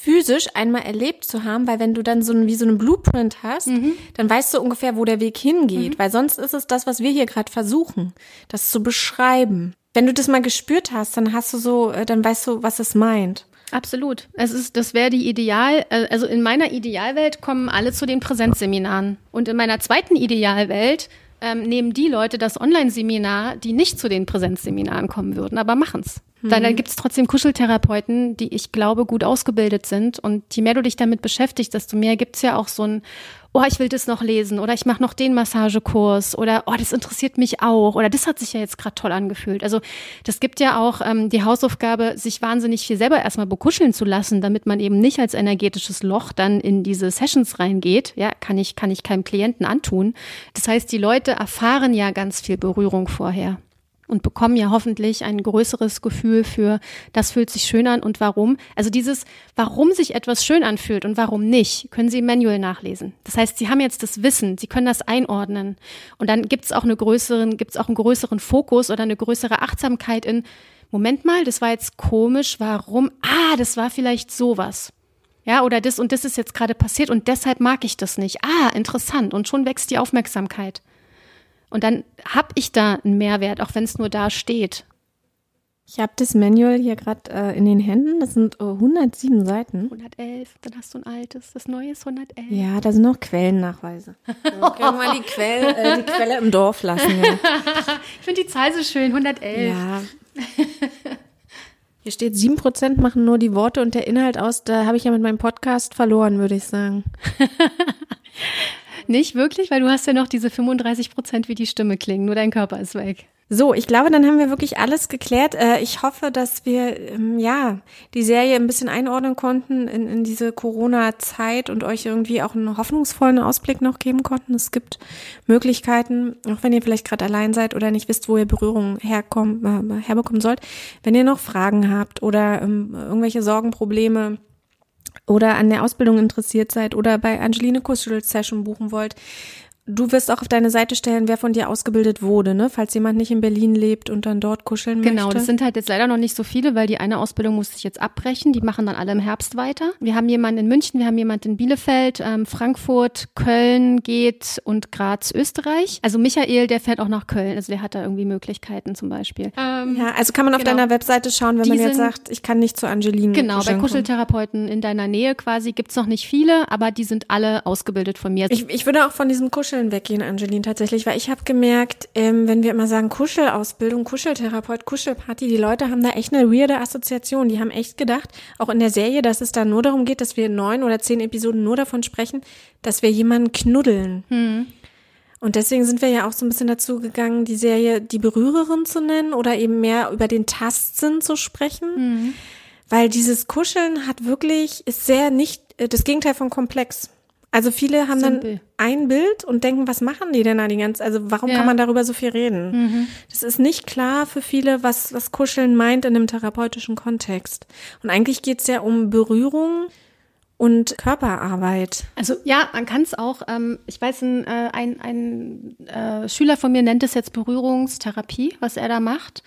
physisch einmal erlebt zu haben, weil wenn du dann so ein, wie so einen Blueprint hast, Mhm. dann weißt du ungefähr, wo der Weg hingeht. Weil sonst ist es das, was wir hier gerade versuchen, das zu beschreiben. Wenn du das mal gespürt hast, dann hast du so, äh, dann weißt du, was es meint. Absolut. Es ist, das wäre die Ideal, äh, also in meiner Idealwelt kommen alle zu den Präsenzseminaren. Und in meiner zweiten Idealwelt ähm, nehmen die Leute das Online-Seminar, die nicht zu den Präsenzseminaren kommen würden, aber machen's. Dann, dann gibt es trotzdem Kuscheltherapeuten, die ich glaube gut ausgebildet sind. Und je mehr du dich damit beschäftigst, desto mehr gibt's ja auch so ein, oh, ich will das noch lesen oder ich mache noch den Massagekurs oder oh, das interessiert mich auch oder das hat sich ja jetzt gerade toll angefühlt. Also das gibt ja auch ähm, die Hausaufgabe, sich wahnsinnig viel selber erstmal bekuscheln zu lassen, damit man eben nicht als energetisches Loch dann in diese Sessions reingeht. Ja, kann ich, kann ich keinem Klienten antun. Das heißt, die Leute erfahren ja ganz viel Berührung vorher und bekommen ja hoffentlich ein größeres Gefühl für, das fühlt sich schön an und warum. Also dieses, warum sich etwas schön anfühlt und warum nicht, können Sie im Manual nachlesen. Das heißt, Sie haben jetzt das Wissen, Sie können das einordnen. Und dann gibt es auch eine größeren, gibt es auch einen größeren Fokus oder eine größere Achtsamkeit in, Moment mal, das war jetzt komisch, warum? Ah, das war vielleicht sowas. Ja, oder das und das ist jetzt gerade passiert und deshalb mag ich das nicht. Ah, interessant. Und schon wächst die Aufmerksamkeit. Und dann habe ich da einen Mehrwert, auch wenn es nur da steht. Ich habe das Manual hier gerade äh, in den Händen. Das sind äh, 107 Seiten. 111, dann hast du ein altes, das neue ist 111. Ja, da sind noch Quellennachweise. <laughs> Ja, können wir die, Quell, äh, die Quelle im Dorf lassen. Ja. <laughs> Ich finde die Zahl so schön, 111. ja. <laughs> Hier steht, 7% machen nur die Worte und der Inhalt aus. Da habe ich ja mit meinem Podcast verloren, würde ich sagen. Nicht wirklich, weil du hast ja noch diese 35 Prozent, wie die Stimme klingen, nur dein Körper ist weg. So, ich glaube, dann haben wir wirklich alles geklärt. Äh, ich hoffe, dass wir ähm, ja die Serie ein bisschen einordnen konnten in, in diese Corona-Zeit und euch irgendwie auch einen hoffnungsvollen Ausblick noch geben konnten. Es gibt Möglichkeiten, auch wenn ihr vielleicht gerade allein seid oder nicht wisst, wo ihr Berührung herkommt, äh, herbekommen sollt. Wenn ihr noch Fragen habt oder ähm, irgendwelche Sorgen, Probleme oder an der Ausbildung interessiert seid oder bei Angeline Kuschel Session buchen wollt, Du wirst auch auf deine Seite stellen, wer von dir ausgebildet wurde, ne? Falls jemand nicht in Berlin lebt und dann dort kuscheln genau, möchte. Genau, das sind halt jetzt leider noch nicht so viele, weil die eine Ausbildung musste ich jetzt abbrechen. Die machen dann alle im Herbst weiter. Wir haben jemanden in München, wir haben jemanden in Bielefeld, ähm, Frankfurt, Köln geht und Graz, Österreich. Also Michael, der fährt auch nach Köln. Also der hat da irgendwie Möglichkeiten zum Beispiel. Ähm, ja, also kann man auf genau. deiner Webseite schauen, wenn die man jetzt sagt, ich kann nicht zu Angelina. Genau, bei Kuscheltherapeuten in deiner Nähe quasi gibt's noch nicht viele, aber die sind alle ausgebildet von mir. Ich, ich würde auch von diesem Kuscheln weggehen, Angelina. Berlin tatsächlich, weil ich habe gemerkt, ähm, wenn wir immer sagen Kuschelausbildung, Kuscheltherapeut, Kuschelparty, die Leute haben da echt eine weirde Assoziation. Die haben echt gedacht, auch in der Serie, dass es da nur darum geht, dass wir neun oder zehn Episoden nur davon sprechen, dass wir jemanden knuddeln. Hm. Und deswegen sind wir ja auch so ein bisschen dazu gegangen, die Serie die Berührerin zu nennen oder eben mehr über den Tastsinn zu sprechen. Hm. Weil dieses Kuscheln hat wirklich, ist sehr nicht, äh, das Gegenteil von komplex. Also viele haben Simpel. dann ein Bild und denken, was machen die denn da die ganze, also warum ja. kann man darüber so viel reden? Mhm. Das ist nicht klar für viele, was, was Kuscheln meint in einem therapeutischen Kontext. Und eigentlich geht's ja um Berührung und Körperarbeit. Also ja, man kann es auch, ähm, ich weiß, ein, äh, ein, ein äh, Schüler von mir nennt es jetzt Berührungstherapie, was er da macht.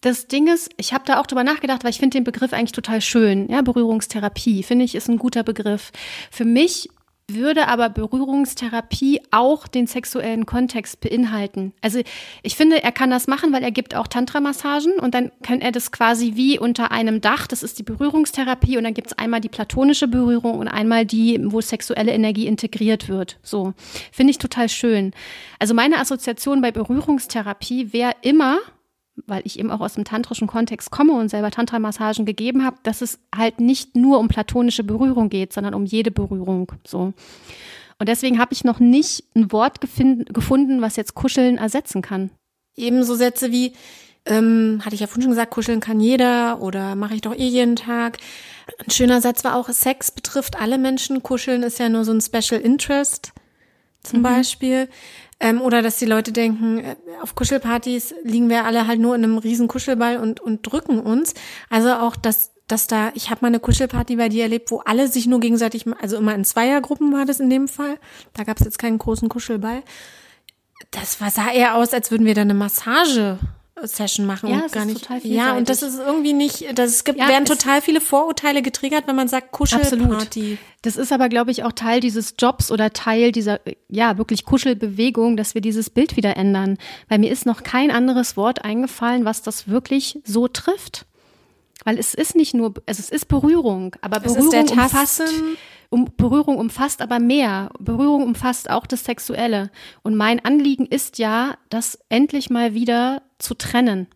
Das Ding ist, ich habe da auch drüber nachgedacht, weil ich finde den Begriff eigentlich total schön. Ja, Berührungstherapie finde ich ist ein guter Begriff. Für mich würde aber Berührungstherapie auch den sexuellen Kontext beinhalten. Also ich finde, er kann das machen, weil er gibt auch Tantra-Massagen und dann kann er das quasi wie unter einem Dach, das ist die Berührungstherapie und dann gibt's einmal die platonische Berührung und einmal die, wo sexuelle Energie integriert wird. So, finde ich total schön. Also meine Assoziation bei Berührungstherapie wäre immer, weil ich eben auch aus dem tantrischen Kontext komme und selber Tantra-Massagen gegeben habe, dass es halt nicht nur um platonische Berührung geht, sondern um jede Berührung. So. Und deswegen habe ich noch nicht ein Wort gefunden, was jetzt Kuscheln ersetzen kann. Ebenso Sätze wie, ähm, hatte ich ja vorhin schon gesagt, kuscheln kann jeder oder mache ich doch eh jeden Tag. Ein schöner Satz war auch, Sex betrifft alle Menschen, kuscheln ist ja nur so ein Special Interest zum mhm. Beispiel. Ähm, oder dass die Leute denken, äh, auf Kuschelpartys liegen wir alle halt nur in einem riesen Kuschelball und, und drücken uns. Also auch, dass, dass da, ich habe mal eine Kuschelparty bei dir erlebt, wo alle sich nur gegenseitig, also immer in Zweiergruppen war das in dem Fall. Da gab es jetzt keinen großen Kuschelball. Das sah eher aus, als würden wir da eine Massage Session machen ja, und gar nicht. Ja, und das ist irgendwie nicht, das es gibt, ja, werden total viele Vorurteile getriggert, wenn man sagt Kuschelparty. Absolut. Das ist aber, glaube ich, auch Teil dieses Jobs oder Teil dieser, ja, wirklich Kuschelbewegung, dass wir dieses Bild wieder ändern. Weil mir ist noch kein anderes Wort eingefallen, was das wirklich so trifft. Weil es ist nicht nur, also es ist Berührung, aber Berührung umfasst, um, Berührung umfasst aber mehr. Berührung umfasst auch das Sexuelle. Und mein Anliegen ist ja, das endlich mal wieder zu trennen.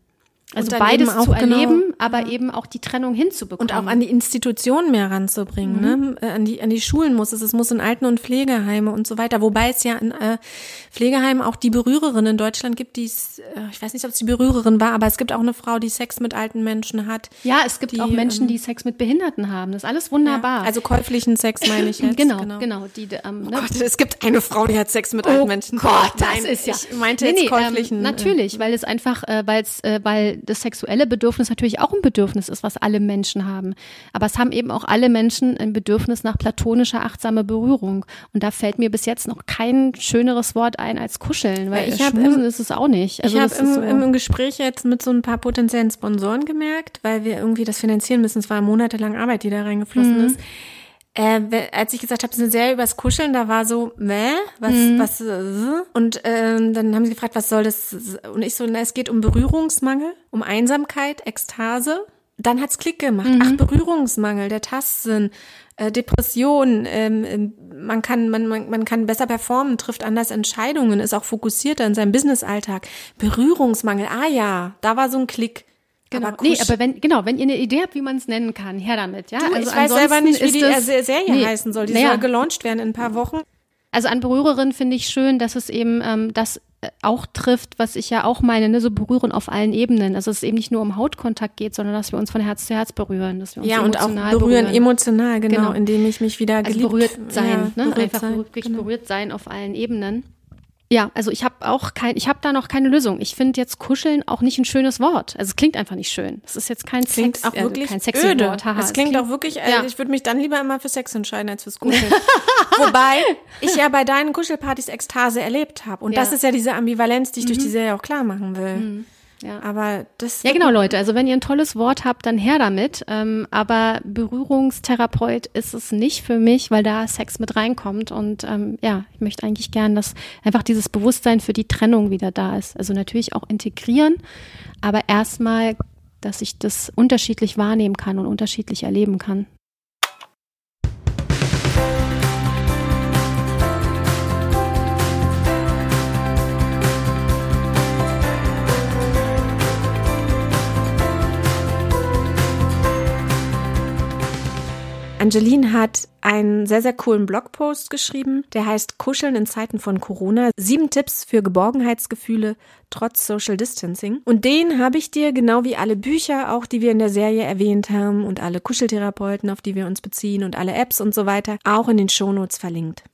Also beides auch, zu erleben, genau, aber ja. eben auch die Trennung hinzubekommen. Und auch an die Institutionen mehr ranzubringen, ne? mhm. ne? An die, an die Schulen muss es, es muss in Alten- und Pflegeheime und so weiter. Wobei es ja in äh, Pflegeheimen auch die Berührerin in Deutschland gibt, die es, äh, ich weiß nicht, ob es die Berührerin war, aber es gibt auch eine Frau, die Sex mit alten Menschen hat. Ja, es gibt die, auch Menschen, ähm, die Sex mit Behinderten haben. Das ist alles wunderbar. Ja, also käuflichen Sex meine ich <laughs> jetzt. Genau, genau. genau die, ähm, oh ne? Gott, es gibt eine Frau, die hat Sex mit oh alten Menschen. Gott, das Nein, ist ja. Ich meinte nee, jetzt nee, ähm, käuflichen. Ähm, natürlich, weil es einfach, äh, weil es, äh, weil das sexuelle Bedürfnis natürlich auch ein Bedürfnis ist, was alle Menschen haben. Aber es haben eben auch alle Menschen ein Bedürfnis nach platonischer, achtsamer Berührung. Und da fällt mir bis jetzt noch kein schöneres Wort ein als kuscheln, weil ich Schmusen ist es auch nicht. Also ich habe im, so im Gespräch jetzt mit so ein paar potenziellen Sponsoren gemerkt, weil wir irgendwie das finanzieren müssen. Es war monatelang Arbeit, die da reingeflossen mhm. ist äh, als ich gesagt habe, es ist eine Serie übers Kuscheln, da war so, meh, was, mhm. was, äh, und äh, dann haben sie gefragt, was soll das? Und ich so, na, es geht um Berührungsmangel, um Einsamkeit, Ekstase. Dann hat's Klick gemacht. Mhm. Ach, Berührungsmangel, der Tastsinn, äh, Depression, ähm, ähm, man kann, man, man, man kann besser performen, trifft anders Entscheidungen, ist auch fokussierter in seinem Businessalltag. Berührungsmangel, ah ja, da war so ein Klick. Genau. Aber nee, aber wenn, genau, wenn ihr eine Idee habt, wie man es nennen kann, her damit, ja. Du, also ich weiß selber nicht, wie die das, Serie nee, heißen soll. Die naja, soll gelauncht werden in ein paar Wochen. Also an Berührerin finde ich schön, dass es eben ähm, das äh, auch trifft, was ich ja auch meine, ne, so berühren auf allen Ebenen. Also dass es eben nicht nur um Hautkontakt geht, sondern dass wir uns von Herz zu Herz berühren, dass wir uns ja und auch berühren, berühren, emotional, genau, genau, indem ich mich wieder also geliebt, berührt sein, ja, ne? berührt einfach sein, wirklich genau. berührt sein auf allen Ebenen. Ja, also ich habe auch kein, ich habe da noch keine Lösung. Ich finde jetzt kuscheln auch nicht ein schönes Wort. Also es klingt einfach nicht schön. Es ist jetzt kein klingt Sex, auch wirklich äh, kein sexy öde. Wort. Haha, es klingt auch wirklich, äh, ja. ich würde mich dann lieber immer für Sex entscheiden als fürs Kuscheln. <laughs> Wobei ich ja bei deinen Kuschelpartys Ekstase erlebt habe. Und Ja. das ist ja diese Ambivalenz, die ich durch die Serie auch klar machen will. Ja. Aber das Ja, genau, Leute. Also wenn ihr ein tolles Wort habt, dann her damit. Ähm, aber Berührungstherapeut ist es nicht für mich, weil da Sex mit reinkommt. Und ähm, ja, ich möchte eigentlich gern, dass einfach dieses Bewusstsein für die Trennung wieder da ist. Also natürlich auch integrieren, aber erstmal, dass ich das unterschiedlich wahrnehmen kann und unterschiedlich erleben kann. Angeline hat einen sehr, sehr coolen Blogpost geschrieben, der heißt Kuscheln in Zeiten von Corona. Sieben Tipps für Geborgenheitsgefühle trotz Social Distancing. Und den habe ich dir, genau wie alle Bücher, auch die wir in der Serie erwähnt haben und alle Kuscheltherapeuten, auf die wir uns beziehen und alle Apps und so weiter, auch in den Shownotes verlinkt.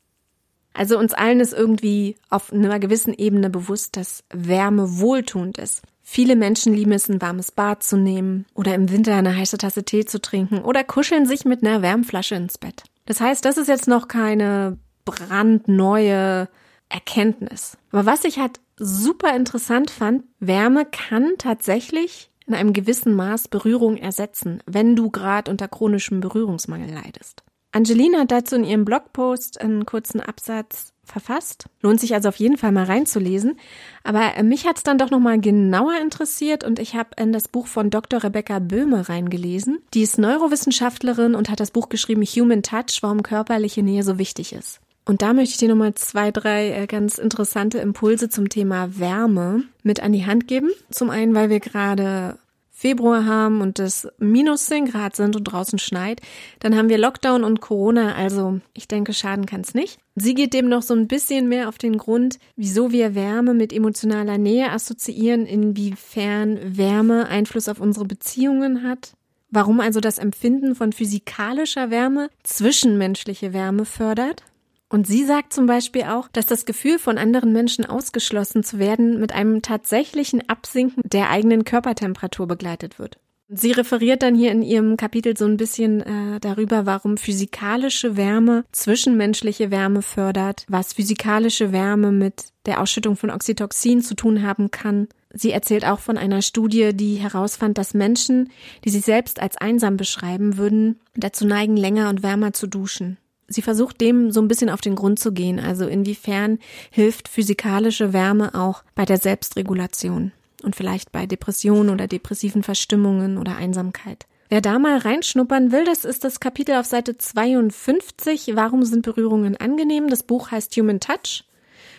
Also uns allen ist irgendwie auf einer gewissen Ebene bewusst, dass Wärme wohltuend ist. Viele Menschen lieben es, ein warmes Bad zu nehmen oder im Winter eine heiße Tasse Tee zu trinken oder kuscheln sich mit einer Wärmflasche ins Bett. Das heißt, das ist jetzt noch keine brandneue Erkenntnis. Aber was ich halt super interessant fand, Wärme kann tatsächlich in einem gewissen Maß Berührung ersetzen, wenn du gerade unter chronischem Berührungsmangel leidest. Angeline hat dazu in ihrem Blogpost einen kurzen Absatz verfasst. Lohnt sich also auf jeden Fall mal reinzulesen. Aber äh, mich hat's dann doch nochmal genauer interessiert und ich habe in das Buch von Dr. Rebecca Böhme reingelesen. Die ist Neurowissenschaftlerin und hat das Buch geschrieben Human Touch, warum körperliche Nähe so wichtig ist. Und da möchte ich dir nochmal zwei, drei äh, ganz interessante Impulse zum Thema Wärme mit an die Hand geben. Zum einen, weil wir gerade Februar haben und es minus 10 Grad sind und draußen schneit, dann haben wir Lockdown und Corona, also ich denke, schaden kann es nicht. Sie geht dem noch so ein bisschen mehr auf den Grund, wieso wir Wärme mit emotionaler Nähe assoziieren, inwiefern Wärme Einfluss auf unsere Beziehungen hat. Warum also das Empfinden von physikalischer Wärme zwischenmenschliche Wärme fördert. Und sie sagt zum Beispiel auch, dass das Gefühl von anderen Menschen ausgeschlossen zu werden mit einem tatsächlichen Absinken der eigenen Körpertemperatur begleitet wird. Sie referiert dann hier in ihrem Kapitel so ein bisschen äh, darüber, warum physikalische Wärme zwischenmenschliche Wärme fördert, was physikalische Wärme mit der Ausschüttung von Oxytocin zu tun haben kann. Sie erzählt auch von einer Studie, die herausfand, dass Menschen, die sich selbst als einsam beschreiben würden, dazu neigen, länger und wärmer zu duschen. Sie versucht dem so ein bisschen auf den Grund zu gehen, also inwiefern hilft physikalische Wärme auch bei der Selbstregulation und vielleicht bei Depressionen oder depressiven Verstimmungen oder Einsamkeit. Wer da mal reinschnuppern will, das ist das Kapitel auf Seite 52, Warum sind Berührungen angenehm? Das Buch heißt Human Touch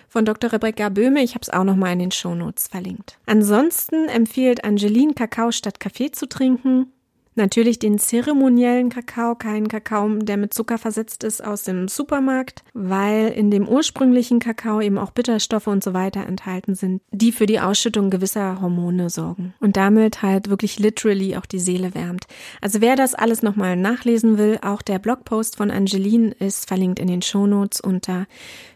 von Dr. Rebecca Böhme. Ich habe es auch nochmal in den Shownotes verlinkt. Ansonsten empfiehlt Angeline, Kakao statt Kaffee zu trinken. Natürlich den zeremoniellen Kakao, keinen Kakao, der mit Zucker versetzt ist aus dem Supermarkt, weil in dem ursprünglichen Kakao eben auch Bitterstoffe und so weiter enthalten sind, die für die Ausschüttung gewisser Hormone sorgen und damit halt wirklich literally auch die Seele wärmt. Also wer das alles nochmal nachlesen will, auch der Blogpost von Angeline ist verlinkt in den Shownotes unter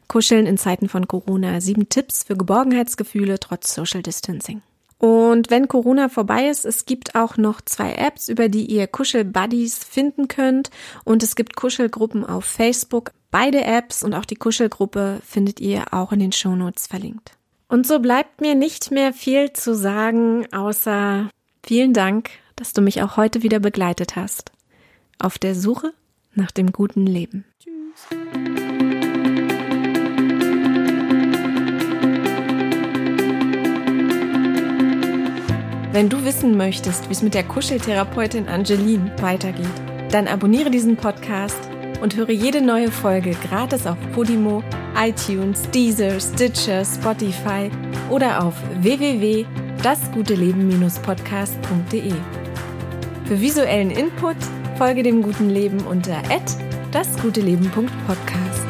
Kuscheln in Zeiten von Corona. Sieben Tipps für Geborgenheitsgefühle trotz Social Distancing. Und wenn Corona vorbei ist, es gibt auch noch zwei Apps, über die ihr Kuschel-Buddies finden könnt. Und es gibt Kuschelgruppen auf Facebook. Beide Apps und auch die Kuschelgruppe findet ihr auch in den Shownotes verlinkt. Und so bleibt mir nicht mehr viel zu sagen, außer vielen Dank, dass du mich auch heute wieder begleitet hast. Auf der Suche nach dem guten Leben. Tschüss. Wenn du wissen möchtest, wie es mit der Kuscheltherapeutin Angeline weitergeht, dann abonniere diesen Podcast und höre jede neue Folge gratis auf Podimo, iTunes, Deezer, Stitcher, Spotify oder auf www.dasguteleben-podcast.de. Für visuellen Input folge dem guten Leben unter dasguteleben.podcast.